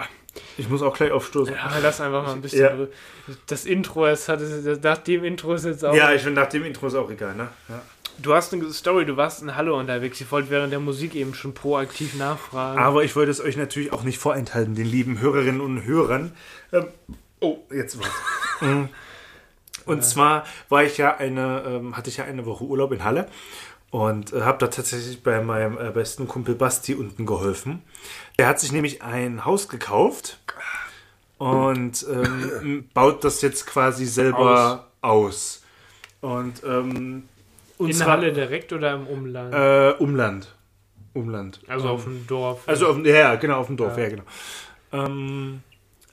Ich muss auch gleich aufstoßen. ja, lass einfach mal ein bisschen. Ja. Das Intro, es hat es, nach dem Intro ist jetzt auch. Ja, ich finde nach dem Intro ist auch egal, ne? Ja. Du hast eine Story, du warst in Halle unterwegs. Ich wollte während der Musik eben schon proaktiv nachfragen. Aber ich wollte es euch natürlich auch nicht vorenthalten, den lieben Hörerinnen und Hörern. Ähm, oh, jetzt was. Mhm. und zwar war ich ja eine, ähm, hatte ich ja eine Woche Urlaub in Halle und äh, habe da tatsächlich bei meinem äh, besten Kumpel Basti unten geholfen. Der hat sich nämlich ein Haus gekauft und ähm, baut das jetzt quasi selber aus. Und ähm, und in zwar Halle direkt oder im Umland? äh, Umland. Umland. also auf dem Dorf. Also auf, dem- ja, genau, auf dem Dorf, ja, genau. Ähm,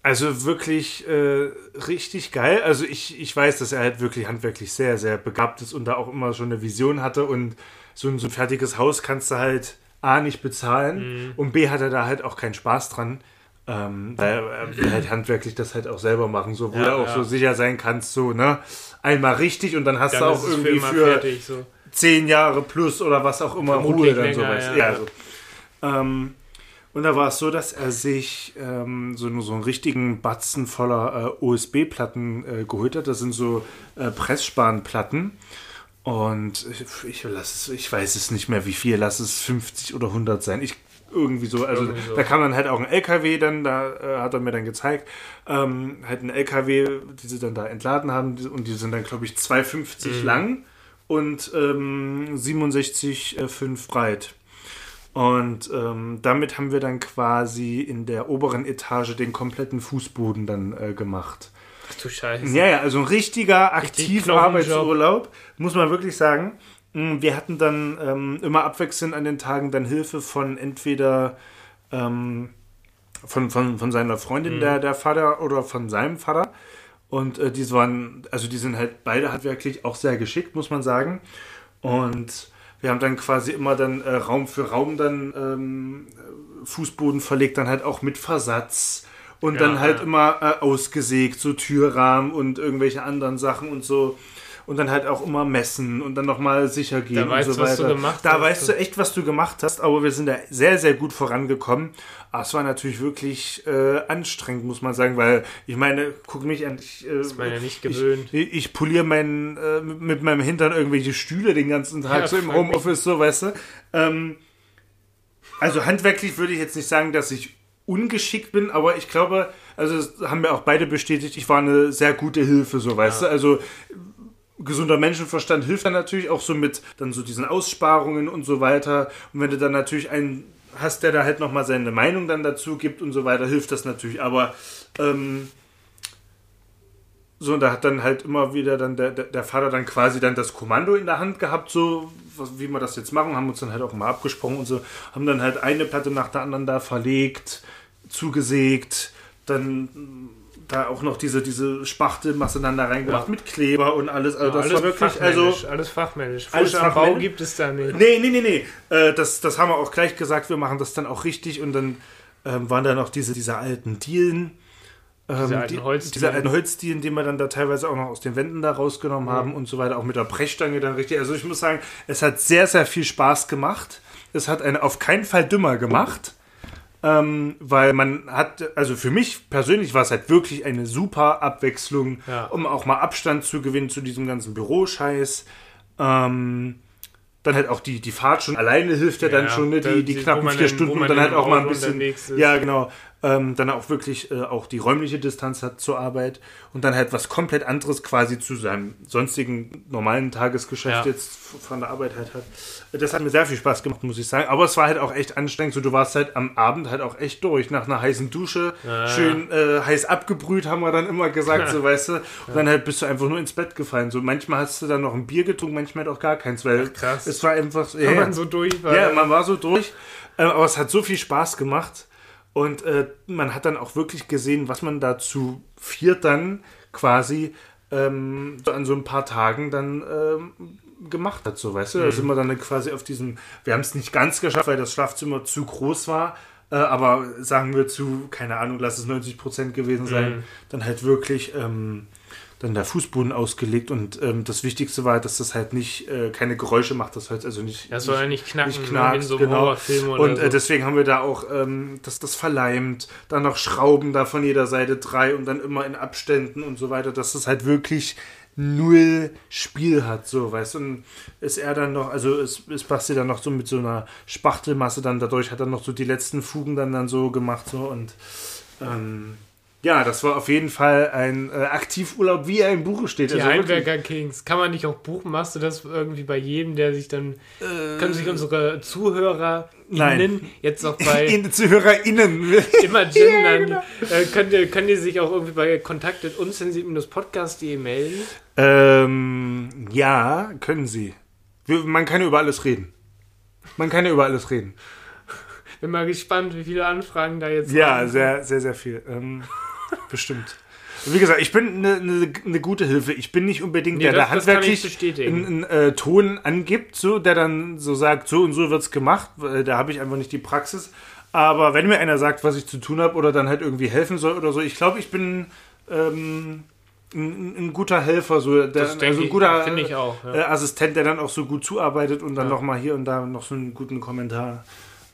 also wirklich äh, richtig geil. Also ich, ich weiß, dass er halt wirklich handwerklich sehr, sehr begabt ist und da auch immer schon eine Vision hatte und so ein, so ein fertiges Haus kannst du halt A nicht bezahlen und B hat er da halt auch keinen Spaß dran. Ähm, weil er will halt handwerklich das halt auch selber machen, so wo Ja, du auch ja. so sicher sein kannst, so, ne? Einmal richtig und dann hast Dann du auch irgendwie für, fertig, so. zehn Jahre plus oder was auch immer Vermutlich Ruhe dann länger, sowas. ja. Ja, also, ähm, und da war es so, dass er sich ähm, so, so einen richtigen Batzen voller äh, OSB-Platten äh, geholt hat. Das sind so äh, Pressspanplatten. Und ich, ich, lass ich weiß es nicht mehr, wie viel. Lass es 50 oder 100 sein. Ich irgendwie so. Also Irgendwie so. da kam dann halt auch ein LKW, dann da äh, hat er mir dann gezeigt, ähm, halt ein LKW, die sie dann da entladen haben. Und die sind dann, glaube ich, 2,50 Mhm. lang und ähm, 67,5 breit. Und ähm, damit haben wir dann quasi in der oberen Etage den kompletten Fußboden dann äh, gemacht. Ach du Scheiße. Ja, ja, also ein richtiger Richtig Aktivarbeitsurlaub, muss man wirklich sagen. Mm, Wir hatten dann ähm, immer abwechselnd an den Tagen dann Hilfe von entweder ähm, von, von, von seiner Freundin, der, der Vater, oder von seinem Vater. Und äh, die waren, also die sind halt beide handwerklich auch sehr geschickt, muss man sagen. Und wir haben dann quasi immer dann äh, Raum für Raum dann ähm, Fußboden verlegt, dann halt auch mit Versatz. Und Ja, dann halt ja. immer äh, ausgesägt, so Türrahmen und irgendwelche anderen Sachen und so. Und dann halt auch immer messen und dann nochmal sicher gehen und weißt so du, was du weiter. gemacht da hast. weißt du echt, was du gemacht hast, aber wir sind da sehr, sehr gut vorangekommen. Aber es war natürlich wirklich äh, anstrengend, muss man sagen, weil ich meine, guck mich an, ich, äh, man ja nicht gewöhnt. ich, ich poliere meinen, äh, mit meinem Hintern irgendwelche Stühle den ganzen Tag, Ja, so im. Homeoffice, so, weißt du. Ähm, also handwerklich würde ich jetzt nicht sagen, dass ich ungeschickt bin, aber ich glaube, also das haben wir auch beide bestätigt, ich war eine sehr gute Hilfe, so, weißt du. Also gesunder Menschenverstand hilft dann natürlich auch so mit dann so diesen Aussparungen und so weiter. Und wenn du dann natürlich einen hast, der da halt nochmal seine Meinung dann dazu gibt und so weiter, hilft das natürlich. Aber ähm, so, und da hat dann halt immer wieder dann der, der, Vater dann quasi dann das Kommando in der Hand gehabt, so wie wir das jetzt machen, haben uns dann halt auch mal abgesprochen und so, haben dann halt eine Platte nach der anderen da verlegt, zugesägt, dann da auch noch diese, diese Spachtelmasse dann da reingemacht Ja. mit Kleber und alles. Also das alles war wirklich, also alles fachmännisch. Alles Frisch am Bau fachmännisch. gibt es da nicht. Nee, nee, nee, nee. Äh, das, das haben wir auch gleich gesagt, wir machen das dann auch richtig und dann ähm, waren da noch diese, diese alten Dielen. Ähm, Diese alten die, Holzdielen. Diese alten Holzdielen, die wir dann da teilweise auch noch aus den Wänden da rausgenommen haben und so weiter, auch mit der Brechstange dann richtig. Also ich muss sagen, es hat sehr, sehr viel Spaß gemacht. Es hat einen auf keinen Fall dümmer gemacht. Ähm, weil man hat, also für mich persönlich war es halt wirklich eine super Abwechslung, Ja. um auch mal Abstand zu gewinnen zu diesem ganzen Büroscheiß. Ähm, dann halt auch die, die Fahrt schon alleine hilft ja, dann Ja, schon, ne? die, die knappen vier Stunden und dann halt auch mal ein bisschen. Ja, genau. Ähm, dann auch wirklich äh, auch die räumliche Distanz hat zur Arbeit und dann halt was komplett anderes quasi zu seinem sonstigen normalen Tagesgeschäft Ja. jetzt von der Arbeit halt hat. Das hat mir sehr viel Spaß gemacht, muss ich sagen. Aber es war halt auch echt anstrengend. So, du warst halt am Abend halt auch echt durch. Nach einer heißen Dusche, Ja. schön äh, heiß abgebrüht, haben wir dann immer gesagt, so weißt du. Und dann halt bist du einfach nur ins Bett gefallen. So manchmal hast du dann noch ein Bier getrunken, manchmal halt auch gar keins, weil krass. es war einfach ja, man so durch war. ja, man war so durch. Ähm, aber es hat so viel Spaß gemacht. Und äh, man hat dann auch wirklich gesehen, was man da zu viert dann quasi ähm, so an so ein paar Tagen dann ähm, gemacht hat, so weißt du. Da sind wir dann quasi auf diesem, wir haben es nicht ganz geschafft, weil das Schlafzimmer zu groß war, äh, aber sagen wir zu, keine Ahnung, lass es 90 Prozent gewesen sein, Mhm. dann halt wirklich ähm, dann der Fußboden ausgelegt und ähm, das Wichtigste war, dass das halt nicht äh, keine Geräusche macht, das Holz, also nicht, Das soll ja nicht knacken, nicht ne, wie in so einem genau. Horrorfilm oder Und so. äh, deswegen haben wir da auch ähm, das, das verleimt, dann noch Schrauben da von jeder Seite drei und dann immer in Abständen und so weiter, dass das halt wirklich null Spiel hat, so, weißt du, und ist er dann noch, also ist, ist Basti dann noch so mit so einer Spachtelmasse dann dadurch, hat er noch so die letzten Fugen dann dann so gemacht, so, und ähm, ja, das war auf jeden Fall ein äh, Aktivurlaub, wie er im Buche steht. Die also. Heimwerker Kings. Kann man nicht auch buchen? Machst du das irgendwie bei jedem, der sich dann. können sich unsere Zuhörer Äh, Nein. innen jetzt auch bei In, ZuhörerInnen. immer gendern. genau. äh, könnt, ihr, könnt ihr sich auch irgendwie bei kontakt.unzensiert-podcast.de melden? Ähm, ja, können sie. Wir, man kann über alles reden. Man kann ja über alles reden. Bin mal gespannt, wie viele Anfragen da jetzt Ja, kommen. sehr, sehr, sehr viel. Ähm, bestimmt. Wie gesagt, ich bin eine ne, ne gute Hilfe. Ich bin nicht unbedingt Nee, der, der ich handwerklich einen, äh, Ton angibt, so, der dann so sagt, so und so wird's gemacht. Weil Da habe ich einfach nicht die Praxis. Aber wenn mir einer sagt, was ich zu tun habe oder dann halt irgendwie helfen soll oder so, ich glaube, ich bin ähm, ein, ein guter Helfer, so der, also ein ich, guter finde ich auch. Ja. äh, Assistent, der dann auch so gut zuarbeitet und dann Ja. noch mal hier und da noch so einen guten Kommentar.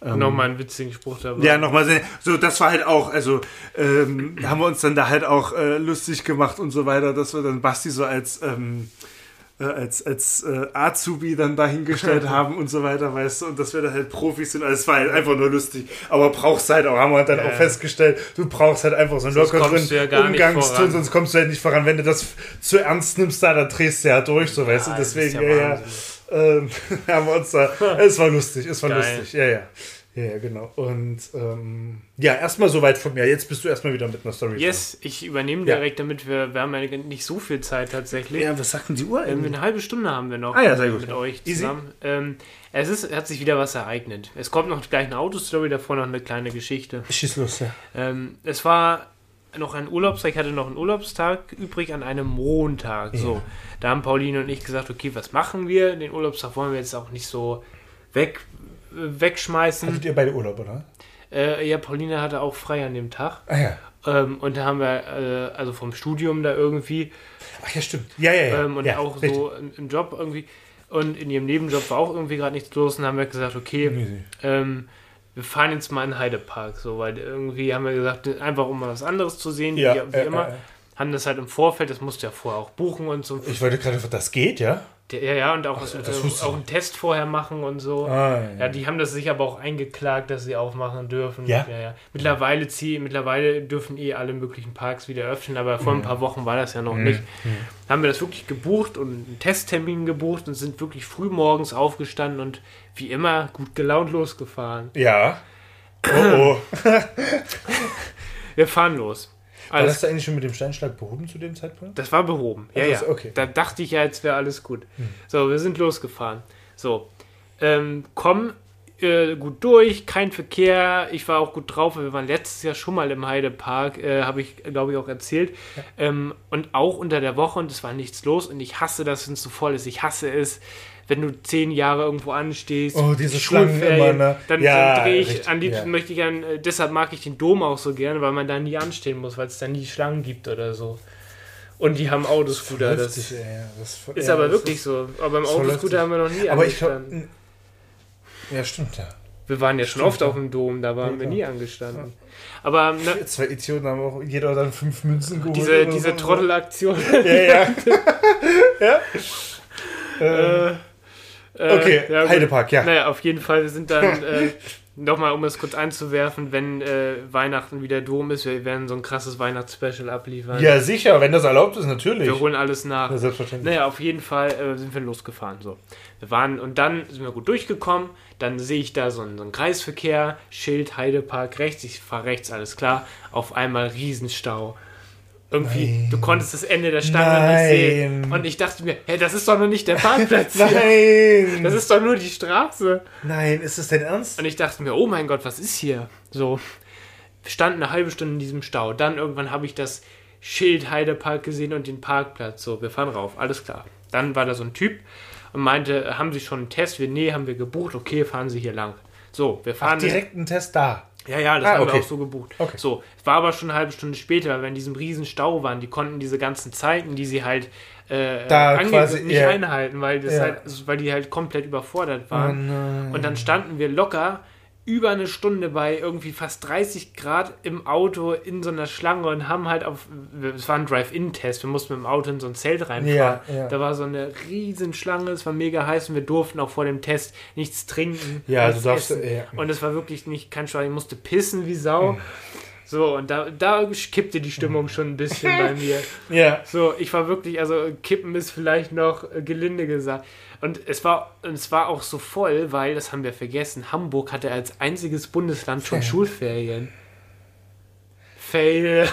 Ähm, Nochmal einen witzigen Spruch dabei. ja, nochmal so, so, das war halt auch, also ähm, haben wir uns dann da halt auch äh, lustig gemacht und so weiter, dass wir dann Basti so als ähm, äh, als, als äh, Azubi dann dahingestellt haben und so weiter, weißt du, und dass wir da halt Profis sind. Also es war halt einfach nur lustig. Aber brauchst halt auch, haben wir dann Ja. auch festgestellt, du brauchst halt einfach so einen lockeren du ja Umgangston, sonst kommst du halt nicht voran. Wenn du das zu ernst nimmst, da, dann drehst du ja durch, so weißt du. das ist Deswegen, ja ja, ja. Ähm, haben wir uns da, es war lustig, es war Geil. lustig, ja, ja. Ja, ja, genau. Und ähm, ja, erstmal soweit von mir. Jetzt bist du erstmal wieder mit einer Story. Yes, ich übernehme Ja. direkt, damit wir, wir haben ja nicht so viel Zeit tatsächlich. Ja, was sagt denn die Uhr Ähm, eine halbe Stunde haben wir noch Ah ja, sehr gut. mit euch zusammen. Ähm, es ist, hat sich wieder was ereignet. Es kommt noch gleich eine Autostory, davor noch eine kleine Geschichte. Schieß los, ja. Ähm, es war noch ein Urlaubstag, ich hatte noch einen Urlaubstag übrig an einem Montag. So, da haben Pauline und ich gesagt, okay, was machen wir? Den Urlaubstag wollen wir jetzt auch nicht so weg, wegschmeißen. Hattet ihr beide Urlaub, oder? Äh, ja, Pauline hatte auch frei an dem Tag. Ah ja. Ähm, und da haben wir, äh, also vom Studium da irgendwie, Ach ja, stimmt. Ja, ja, ja. ähm, und ja, auch richtig. so im, Job irgendwie. Und in ihrem Nebenjob war auch irgendwie gerade nichts los. Und haben wir gesagt, okay, ähm, wir fahren jetzt mal in Heidepark. So, weil irgendwie haben wir gesagt, einfach um mal was anderes zu sehen, Ja, wie, wie äh, immer. äh, Haben das halt im Vorfeld, das musst du ja vorher auch buchen und so. Ich wollte gerade, das geht, ja? Der- Ja, ja, und auch, das äh, auch einen Test vorher machen und so. Ah, Ja, die haben das sich aber auch eingeklagt, dass sie aufmachen dürfen. Ja? ja, ja. Mittlerweile, zieh, mittlerweile dürfen eh alle möglichen Parks wieder öffnen, aber vor ein paar Wochen war das ja noch Mhm. nicht. Haben wir das wirklich gebucht und einen Testtermin gebucht und sind wirklich früh morgens aufgestanden und wie immer gut gelaunt losgefahren. Ja. Oh, oh. Wir fahren los. War das da eigentlich schon mit dem Steinschlag behoben zu dem Zeitpunkt? das war behoben. Ja, Also ja. okay. Da dachte ich ja, jetzt wäre alles gut. So, wir sind losgefahren. So, ähm, kommen äh, gut durch, kein Verkehr. Ich war auch gut drauf. Wir waren letztes Jahr schon mal im Heidepark, äh, habe ich, glaube ich, auch erzählt. Ähm, und auch unter der Woche und es war nichts los. Und ich hasse das, wenn es so voll ist. Ich hasse es, wenn du zehn Jahre irgendwo anstehst. Oh, diese Schlangen immer, ne? Dann, Ja, dann drehe ich, richtig, am liebsten ja. möchte ich an, äh, deshalb mag ich den Dom auch so gerne, weil man da nie anstehen muss, weil es da nie Schlangen gibt oder so. Und die haben Autoscooter. Das ey, das ist ja, aber das wirklich ist- so. Aber beim Autoscooter haben wir noch nie Aber angestanden. Ja, stimmt, ja. Wir waren ja schon Stimmt, oft ja. auf dem Dom, da waren wir Ja. nie angestanden. Aber na, Wir Zwei Idioten haben auch jeder dann fünf Münzen geholt. diese, diese so. Trottelaktion. Ja, ja. ja. Ähm, äh, äh, okay, ja. Heidepark, ja. Naja, auf jeden Fall, wir sind dann, äh, nochmal um es kurz einzuwerfen, wenn äh, Weihnachten wieder Dom ist, wir werden so ein krasses Weihnachtsspecial abliefern. Ja, sicher, wenn das erlaubt ist, natürlich. Wir holen alles nach. Ja, selbstverständlich. Naja, auf jeden Fall äh, sind wir losgefahren. So. Wir waren und dann sind wir gut durchgekommen. Dann sehe ich da so einen, so einen Kreisverkehr, Schild, Heidepark rechts. Ich fahre rechts, alles klar. Auf einmal Riesenstau. Irgendwie, Nein. du konntest das Ende der Stange nicht sehen. Nein. Und ich dachte mir, hey, das ist doch noch nicht der Parkplatz. Nein! Das ist doch nur die Straße. Nein, ist das denn ernst? Und ich dachte mir, oh mein Gott, was ist hier? So, wir standen eine halbe Stunde in diesem Stau. Dann irgendwann habe ich das Schild Heidepark gesehen und den Parkplatz. So, wir fahren rauf, alles klar. Dann war da so ein Typ und meinte, haben Sie schon einen Test? Wir, nee, haben wir gebucht. Okay, fahren Sie hier lang. So, wir fahren. Direkt ein Test da. Ja, ja, das Ah, haben okay. wir auch so gebucht. Okay. So, es war aber schon eine halbe Stunde später, weil wir in diesem riesen Stau waren. Die konnten diese ganzen Zeiten, die sie halt äh, Da ange- quasi, nicht ja. einhalten, weil, das Ja. halt, weil die halt komplett überfordert waren. nein. Und dann standen wir locker über eine Stunde bei irgendwie fast 30 Grad im Auto in so einer Schlange und haben halt auf, es war ein Drive-In-Test, wir mussten mit dem Auto in so ein Zelt reinfahren. Ja, ja. Da war so eine riesen Schlange, es war mega heiß und wir durften auch vor dem Test nichts trinken. Ja, nichts du darfst- ja. Und es war wirklich nicht kein Spaß, ich musste pissen wie Sau. So, und da, da kippte die Stimmung schon ein bisschen bei mir. Ja. So, ich war wirklich, also kippen ist vielleicht noch äh, gelinde gesagt. Und es war, und es war auch so voll, weil, das haben wir vergessen, Hamburg hatte als einziges Bundesland schon Ferien. Schulferien. Fail.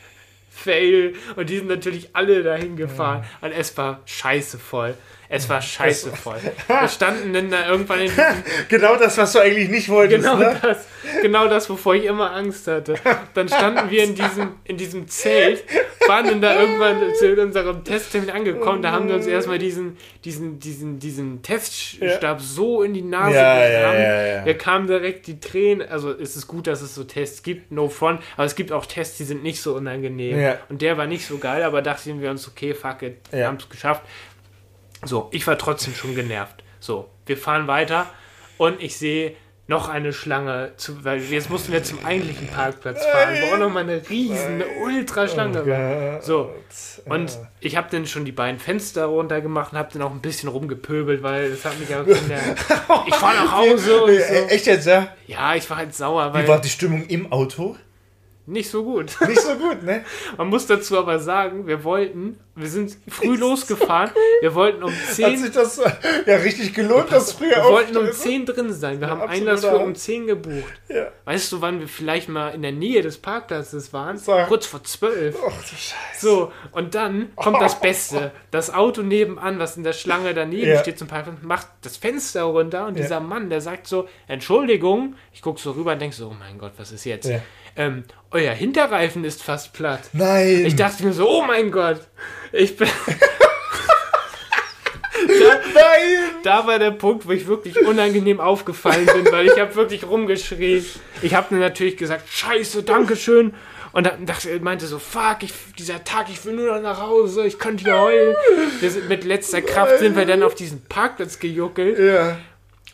Fail. Und die sind natürlich alle dahin gefahren. Und es war scheiße voll. Es war scheiße voll. Wir standen dann da irgendwann in diesem Genau das, was du eigentlich nicht wolltest, Genau ne? das, genau das, wovor ich immer Angst hatte. Dann standen wir in diesem, in diesem Zelt, waren dann da irgendwann zu unserem Testtermin angekommen, da haben wir uns erstmal diesen, diesen, diesen, diesen Teststab so in die Nase Ja, ja, gerammt. ja, ja. Wir kamen direkt die Tränen, also es ist gut, dass es so Tests gibt, no front, aber es gibt auch Tests, die sind nicht so unangenehm. Ja. Und der war nicht so geil, aber dachten wir uns, okay, fuck it, wir Ja. haben es geschafft. So, ich war trotzdem schon genervt. So, wir fahren weiter und ich sehe noch eine Schlange, zu, weil jetzt mussten wir zum eigentlichen Parkplatz fahren, wo auch noch mal eine riesen, Ultraschlange war. Gott. So, und ich habe dann schon die beiden Fenster runtergemacht und habe dann auch ein bisschen rumgepöbelt, weil das hat mich der, Ich fahre nach Hause und Äh, so. Echt jetzt, ja? Ja, ich war halt sauer, Wie war weil die Stimmung im Auto? Nicht so gut. Nicht so gut, ne? Man muss dazu aber sagen, wir wollten, wir sind früh losgefahren, wir wollten um Hat 10 sich das ja richtig gelohnt, das früher Wir wollten um aufstehen? 10 drin sein. Wir haben absoluter Einlass für um Hammer. 10 gebucht. Ja. Weißt du, wann wir vielleicht mal in der Nähe des Parkplatzes waren? Sag. Kurz vor 12. Ach du Scheiße. So, und dann kommt das Beste. Das Auto nebenan, was in der Schlange daneben Ja. steht zum Parkplatz, macht das Fenster runter und Ja. dieser Mann, der sagt so, Entschuldigung, ich gucke so rüber und denke so, oh mein Gott, was ist jetzt? Ähm, euer Hinterreifen ist fast platt. Nein. Ich dachte mir so, oh mein Gott, ich bin... Nein. da war der Punkt, wo ich wirklich unangenehm aufgefallen bin, weil ich habe wirklich rumgeschrien. Ich habe mir natürlich gesagt, scheiße, Dankeschön. Und dann dachte, er meinte so, fuck, ich, dieser Tag, ich will nur noch nach Hause, ich könnte hier heulen. Mit letzter Kraft sind wir dann auf diesen Parkplatz gejuckelt, Ja.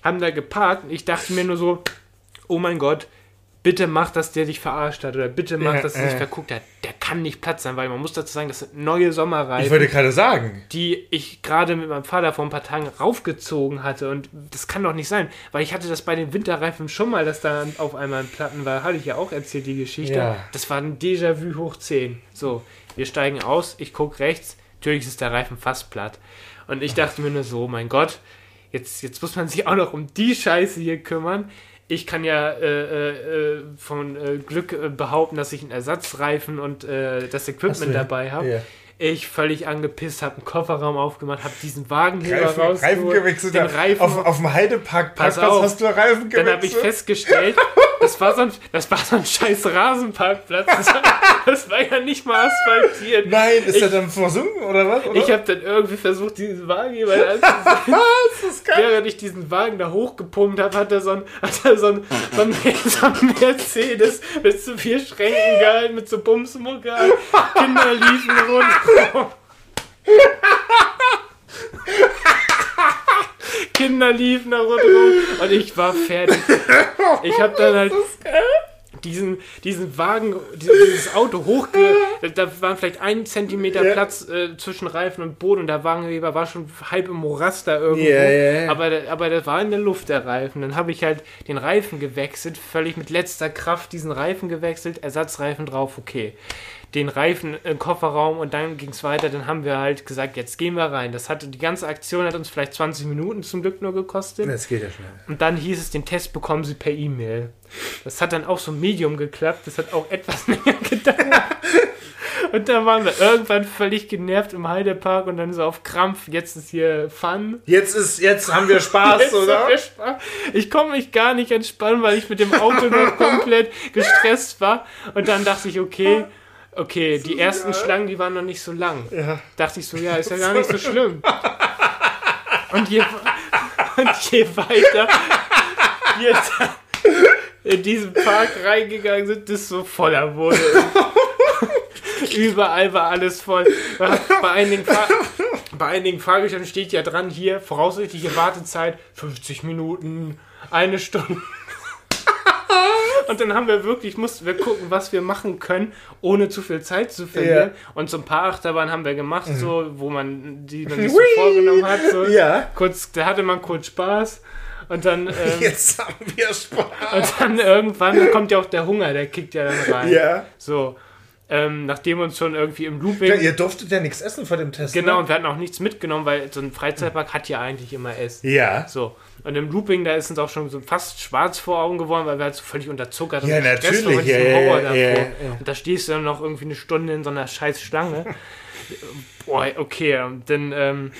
haben da geparkt und ich dachte mir nur so, oh mein Gott, bitte mach, dass der dich verarscht hat oder bitte mach, Ja, dass er sich äh. verguckt hat. Der kann nicht Platz sein, weil man muss dazu sagen, das sind neue Ich Sommerreifen wollte gerade sagen. die ich gerade mit meinem Vater vor ein paar Tagen raufgezogen hatte. Und das kann doch nicht sein, weil ich hatte das bei den Winterreifen schon mal, dass da auf einmal ein Platten war. Hatte ich ja auch erzählt, die Geschichte. Ja. Das war ein Déjà-vu hoch 10. So, wir steigen aus, ich gucke rechts, natürlich ist der Reifen fast platt. Und ich dachte mir nur so, mein Gott, jetzt, jetzt muss man sich auch noch um die Scheiße hier kümmern. Ich kann ja äh, äh, äh, von äh, Glück äh, behaupten, dass ich einen Ersatzreifen und äh, das Equipment ja? dabei habe. Ja. Ich völlig angepisst, habe einen Kofferraum aufgemacht, habe diesen Wagenheber Reifen, rausgeholt, Reifen gewechselt. den. Reifen auf, auf dem Heidepark Pass Parkplatz auf. hast du Reifen gewechselt. Dann habe ich festgestellt, das war, so ein, das war so ein scheiß Rasenparkplatz. Das war, das war ja nicht mal asphaltiert. Nein, ist ich, er dann versunken oder was? Oder? Ich habe dann irgendwie versucht, diesen das ist geil. Während ich diesen Wagen da hochgepumpt habe, hat er so ein, hat er so ein, so ein, so ein Mercedes mit so vier Schränken gehalten, mit so Bumsmucke. Kinder liefen rundherum. Kinder liefen da rundherum und ich war fertig. Ich habe dann halt diesen, diesen Wagen, dieses, Auto hochge... Da waren vielleicht ein Zentimeter Ja. Platz äh, zwischen Reifen und Boden und der Wagenheber war schon halb im Morast da irgendwo. Ja, ja. Aber, aber das war in der Luft, der Reifen. Dann habe ich halt den Reifen gewechselt, völlig mit letzter Kraft diesen Reifen gewechselt, Ersatzreifen drauf, okay. Den Reifen im Kofferraum und dann ging es weiter. Dann haben wir halt gesagt, jetzt gehen wir rein. Das hatte, die ganze Aktion hat uns vielleicht 20 Minuten zum Glück nur gekostet. Das geht ja schnell. Und dann hieß es, den Test bekommen Sie per E-Mail. Das hat dann auch so Medium geklappt. Das hat auch etwas länger gedauert. Und dann waren wir irgendwann völlig genervt im Heidepark und dann so auf Krampf, jetzt ist hier Fun. Jetzt ist, jetzt haben wir Spaß, Jetzt oder? haben wir Spaß. Ich konnte mich gar nicht entspannen, weil ich mit dem Auto noch komplett gestresst war. Und dann dachte ich, okay, okay, die ersten Schlangen, die waren noch nicht so lang. Ja. Dachte ich so, ja, ist ja gar nicht so schlimm. Und je, und je weiter wir in diesen Park reingegangen sind, desto voller wurde. Überall war alles voll. Bei einigen, Fahr bei einigen Fahrgestellern steht ja dran hier, voraussichtliche Wartezeit 50 Minuten, eine Stunde. Und dann haben wir wirklich, mussten wir gucken, was wir machen können, ohne zu viel Zeit zu verlieren. Und so ein paar Achterbahnen haben wir gemacht, so, wo man, die man sich so vorgenommen hat. So. Ja. Kurz, da hatte man kurz Spaß. Und dann, ähm, Jetzt haben wir Spaß. und dann irgendwann kommt ja auch der Hunger, der kickt ja dann rein. Ja. So. Ähm, nachdem uns schon irgendwie im Looping. ja. Ihr durftet ja nichts essen vor dem Test. genau, Ne? und wir hatten auch nichts mitgenommen, weil so ein Freizeitpark hat ja eigentlich immer Essen. Ja. So. Und im Looping, da ist uns auch schon so fast schwarz vor Augen geworden, weil wir halt so völlig unterzuckert und Ja, gestresst natürlich, diesem ja, ja, Horror ja, davor. ja, ja. Und da stehst du dann noch irgendwie eine Stunde in so einer scheiß Schlange. Boah, okay, und dann ähm,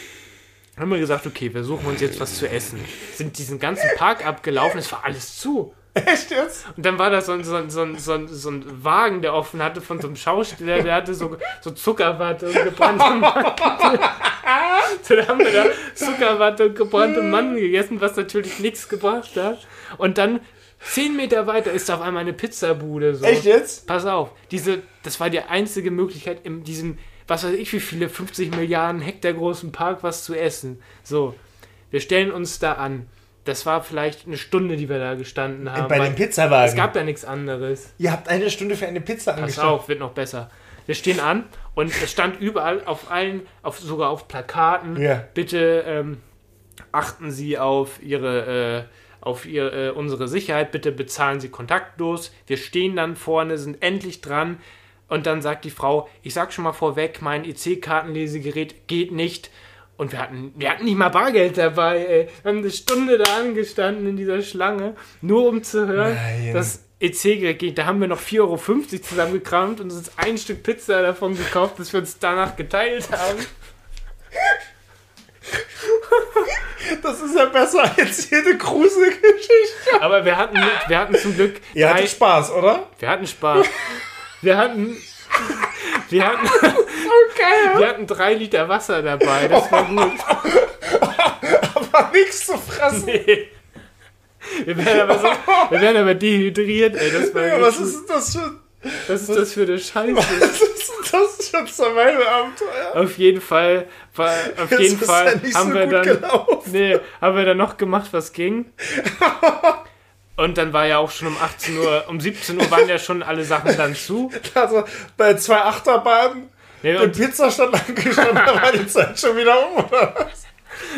haben wir gesagt, okay, wir suchen uns jetzt was zu essen. Sind diesen ganzen Park abgelaufen, es war alles zu. Echt jetzt? Und dann war da so ein, so, ein, so, ein, so, ein, so ein Wagen, der offen hatte von so einem Schauspieler, der hatte so, so Zuckerwatte und gebrannte Mandeln. dann haben wir da Zuckerwatte und gebrannte Mandeln gegessen, was natürlich nichts gebracht hat. Und dann zehn Meter weiter ist auf einmal eine Pizzabude. So. Echt jetzt? Pass auf, diese, das war die einzige Möglichkeit in diesem, was weiß ich, wie viele 50 Milliarden Hektar großen Park was zu essen. So, wir stellen uns da an. Das war vielleicht eine Stunde, die wir da gestanden haben. Bei dem Pizzawagen. es gab ja nichts anderes. Ihr habt eine Stunde für eine Pizza Pass angestellt. auf, wird noch besser. Wir stehen an und es stand überall auf allen, auf, sogar auf Plakaten, Ja. bitte ähm, achten Sie auf Ihre, äh, auf ihre, äh, unsere Sicherheit, bitte bezahlen Sie kontaktlos. Wir stehen dann vorne, sind endlich dran und dann sagt die Frau, ich sag schon mal vorweg, mein EC-Kartenlesegerät geht nicht. Und wir hatten, wir hatten nicht mal Bargeld dabei, ey. Wir haben eine Stunde da angestanden in dieser Schlange, nur um zu hören, Nein. dass EC-Gerät geht. Da haben wir noch 4,50 Euro zusammengekramt und uns ein Stück Pizza davon gekauft, bis wir uns danach geteilt haben. Das ist ja besser als jede Gruselgeschichte. Aber wir hatten, wir hatten zum Glück Ihr drei, hattet Spaß, oder? wir hatten Spaß. Wir hatten, wir hatten, Okay. wir hatten drei Liter Wasser dabei. Das war gut. Aber nichts zu fressen. Nee. Wir werden aber, so, wir werden aber dehydriert, ey. Das war Ja, was ist denn das für, was ist das für eine Scheiße? was ist das für ein Survival-Abenteuer? Auf jeden Fall, auf Das jeden Fall ja haben so wir dann, gelaufen. nee, haben wir dann noch gemacht, was ging. Und dann war ja auch schon um 18 Uhr, um 17 Uhr waren ja schon alle Sachen dann zu. Also bei zwei Achterbahnen, Nee, der und, Pizzastand angestanden, da war die Zeit schon wieder um, oder was?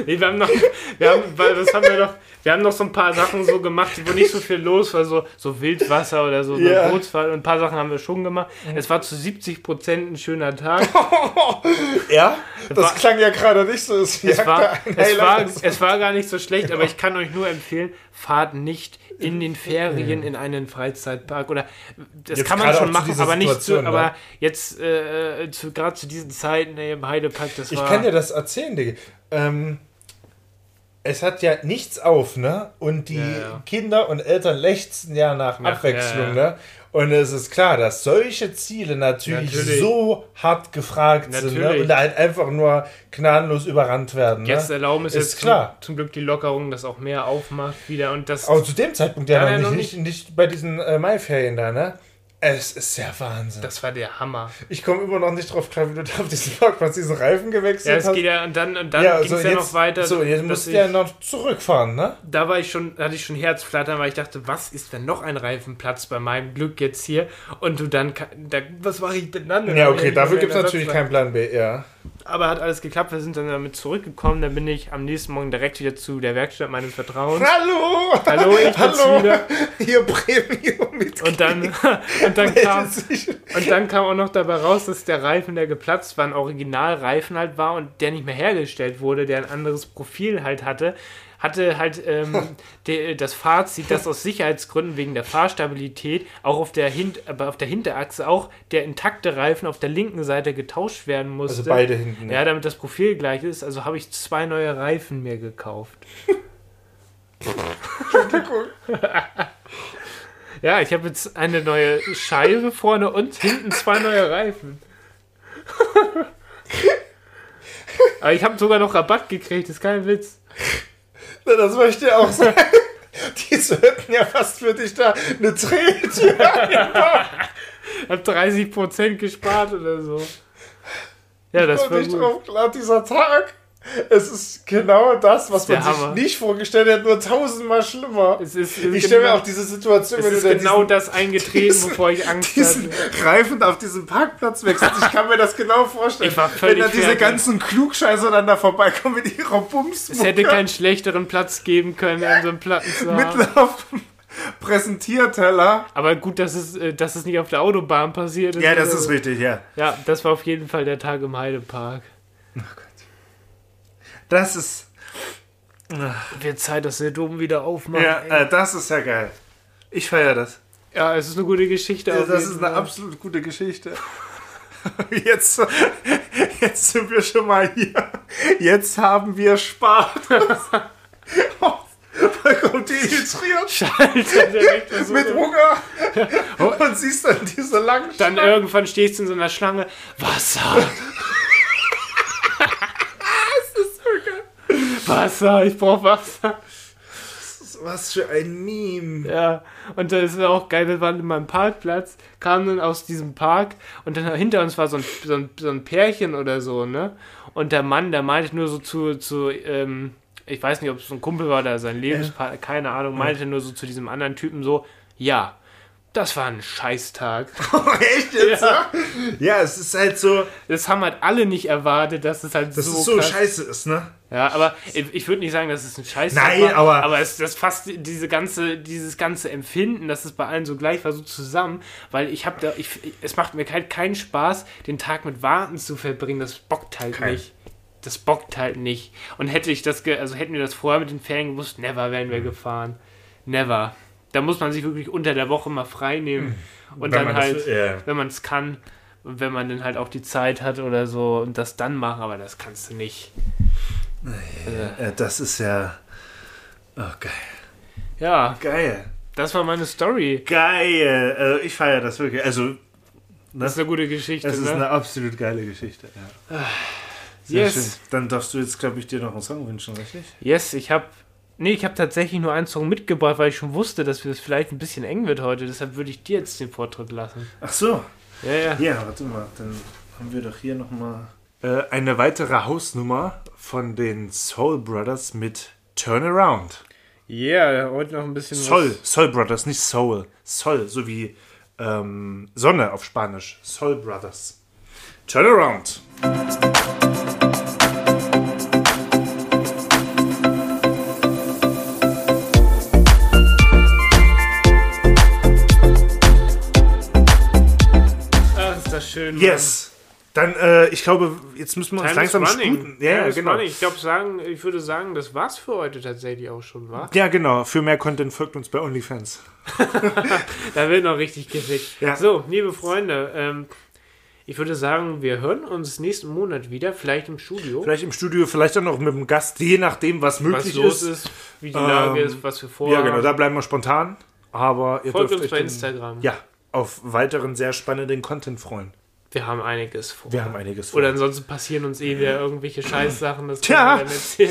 nee, wir haben noch, wir haben, weil das haben wir noch, wir haben noch so ein paar Sachen so gemacht, wo nicht so viel los war, so, so Wildwasser oder so. Bootsfall und ein paar Sachen haben wir schon gemacht. Es war zu 70 Prozent ein schöner Tag. Ja? Das war- klang ja gerade nicht so. Es, Es war, es, war, es war gar nicht so schlecht, aber ich kann euch nur empfehlen, fahrt nicht in den Ferien in einen Freizeitpark oder das Jetzt kann man schon machen, aber nicht zu, Situation, ne? aber jetzt äh, zu, gerade zu diesen Zeiten ey, im Heidepark, das Ich war kann dir das erzählen, Digga. Ähm, es hat ja nichts auf, ne? Und die Ja, ja. Kinder und Eltern lechzen ja nach Ja, Abwechslung, ja. ne? Und es ist klar, dass solche Ziele natürlich, Natürlich. so hart gefragt sind ne? Natürlich. und halt einfach nur gnadenlos überrannt werden. Ne? Jetzt erlauben es Ist jetzt klar. Zum, zum Glück die Lockerung, dass auch mehr aufmacht wieder und das Aber zu dem Zeitpunkt ja, Ja, noch, ja, nicht, noch nicht, nicht bei diesen äh, Maiferien da, ne? Es ist ja Wahnsinn. das war der Hammer. ich komme immer noch nicht drauf klar, wie du da auf diesen Parkplatz diesen Reifen gewechselt Ja, es hast. geht ja und dann und dann ja, ging so es ja jetzt, noch weiter. So, jetzt musst du ja noch zurückfahren, ne? da war ich schon, hatte ich schon Herzflattern, weil ich dachte, was ist, wenn noch ein Reifen platzt bei meinem Glück jetzt hier und du dann, da, was mache ich denn dann? Ja, okay, dafür gibt es natürlich keinen Plan B, ja. Aber hat alles geklappt, wir sind dann damit zurückgekommen, dann bin ich am nächsten Morgen direkt wieder zu der Werkstatt meines Vertrauens. Hallo! Hallo, ich bin's Hallo! wieder. Hier Premium mit Und dann, und dann kam. Und dann kam auch noch dabei raus, dass der Reifen, der geplatzt war, ein Originalreifen halt war und der nicht mehr hergestellt wurde, der ein anderes Profil halt hatte, hatte halt ähm, de, das Fazit, dass aus Sicherheitsgründen wegen der Fahrstabilität auch auf der, aber auf der Hinterachse auch der intakte Reifen auf der linken Seite getauscht werden musste. Also beide hinten. Ja, damit das Profil gleich ist. Also habe ich zwei neue Reifen mir gekauft. ja, ich habe jetzt eine neue Scheibe vorne und hinten zwei neue Reifen. Aber ich habe sogar noch Rabatt gekriegt, ist kein Witz. Das möchte ich auch sagen. Die sollten ja fast für dich da eine Drehtür. Ich habe 30% gespart oder so. Ja, das war nicht gut. drauf klar, dieser Tag. Es ist genau das, was man sich Hammer. nicht vorgestellt hat, nur tausendmal schlimmer. Ist, Ich stelle mir auch diese Situation, es wenn du ist da genau diesen, das eingetreten, diesen- bevor ich Angst diesen hatte. Reifen auf diesem Parkplatz wechselst. Ich kann mir das genau vorstellen. Ich war wenn völlig da diese ganzen Klugscheißer dann da vorbeikommen mit ihrer Bums. Es hätte keinen schlechteren Platz geben können, an so einem Platten zu haben. Mitlauf Präsentierteller. Aber gut, dass es, äh, dass es nicht auf der Autobahn passiert ist. Ja, das ist richtig, ja. Ja, das war auf jeden Fall der Tag im Heidepark. Das ist. Wird Zeit, dass der Dom wieder aufmacht. Ja, äh, das ist ja geil. Ich feiere das. ja, es ist eine gute Geschichte. auf Das ist eine Fall. absolut gute Geschichte. Jetzt, jetzt sind wir schon mal hier. Jetzt haben wir Spaß. Dehydriert. Alter, direkt so- Mit Hunger. Und siehst dann diese langen Dann Schlangen. irgendwann stehst du in so einer Schlange. Wasser. Wasser, ich brauch Wasser. Was für ein Meme. Ja, und das ist auch geil, wir waren in meinem Parkplatz, kamen dann aus diesem Park und dann hinter uns war so ein, so ein, so ein Pärchen oder so, ne? Und der Mann, der meinte nur so zu, zu ähm, ich weiß nicht, ob es so ein Kumpel war oder sein Lebenspartner, keine Ahnung, meinte nur so zu diesem anderen Typen so, ja, das war ein Scheißtag. Echt jetzt? Ja. ja, es ist halt so, Das haben halt alle nicht erwartet, dass es halt dass so es so krass- scheiße ist, ne? Ja, aber ich, würde nicht sagen, dass es ein Scheiß Nein, war, aber- aber es das fasst diese ganze dieses ganze Empfinden, dass es bei allen so gleich war, so zusammen, weil ich habe da ich, es macht mir halt keinen Spaß, den Tag mit Warten zu verbringen, das bockt halt Kein. nicht. Das bockt halt nicht. Und hätte ich das ge also hätten wir das vorher mit den Ferien gewusst, never wären Mhm. wir gefahren. Never. Da muss man sich wirklich unter der Woche mal frei nehmen und Mhm. Wenn dann man das- halt ja. wenn man es kann und wenn man dann halt auch die Zeit hat oder so und das dann machen, aber das kannst du nicht. Äh, Das ist ja. Oh, geil. Ja, Geil. das war meine Story. Geil. Äh, Ich feiere das wirklich. Also, Das ist eine gute Geschichte, das ist ne? eine absolut geile Geschichte. Ja. Sehr yes. schön. Dann darfst du jetzt, glaube ich, dir noch einen Song wünschen, richtig? Yes, ich habe Nee, ich habe tatsächlich nur einen Song mitgebracht, weil ich schon wusste, dass es vielleicht ein bisschen eng wird heute. Deshalb würde ich dir jetzt den Vortritt lassen. Ach so. Ja, ja. Ja, warte mal. Dann haben wir doch hier nochmal äh, eine weitere Hausnummer von den Soul Brothers mit Turnaround. Ja, yeah, heute noch ein bisschen Soul, Soul Brothers, nicht Soul. Soul, so wie ähm, Sonne auf Spanisch. Soul Brothers. Turnaround. Schön. Mann. Yes. Dann, äh, ich glaube, jetzt müssen wir uns Time langsam sputen. Ja, ja, genau. running. Ich glaube, sagen, ich würde sagen, das war's für heute tatsächlich auch schon, wa? Ja, genau. Für mehr Content folgt uns bei OnlyFans. Da wird noch richtig gefickt. Ja. So, liebe Freunde, ähm, ich würde sagen, wir hören uns nächsten Monat wieder, vielleicht im Studio. Vielleicht im Studio, vielleicht auch noch mit dem Gast, je nachdem, was was möglich los ist. ist, wie die Lage Ähm, ist, was wir vorhaben. Ja, genau, da bleiben wir spontan. Aber ihr Folgt dürft uns euch bei dann- Instagram. Ja, auf weiteren sehr spannenden Content freuen. Wir haben einiges vor. Wir haben einiges vor. Oder ansonsten passieren uns eh wieder irgendwelche Scheißsachen, das Tja.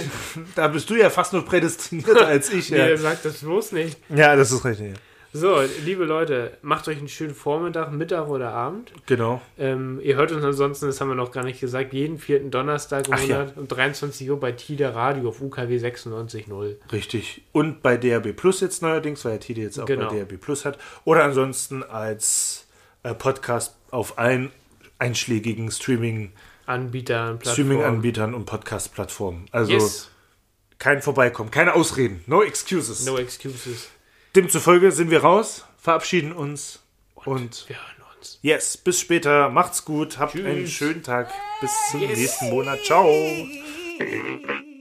Da bist du ja fast noch prädestinierter als ich. Nee, Ja. sagt das bloß nicht. ja, das ist richtig. So, liebe Leute, macht euch einen schönen Vormittag, Mittag oder Abend. Genau. Ähm, ihr hört uns ansonsten, das haben wir noch gar nicht gesagt, jeden vierten Donnerstag Ach ja. Um 23 Uhr bei TIDA Radio auf UKW 96.0. Richtig. Und bei DRB Plus jetzt neuerdings, weil ja Tide jetzt auch Genau. bei DRB Plus hat. Oder ansonsten als äh, Podcast auf allen einschlägigen Streaming, Anbietern. Streaming-Anbietern und Podcast-Plattformen. Also Yes, kein Vorbeikommen, keine Ausreden, no excuses. no excuses. Demzufolge sind wir raus, verabschieden uns und Wir hören uns. yes, bis später, macht's gut, habt Tschüss. einen schönen Tag, bis zum nächsten Monat, ciao.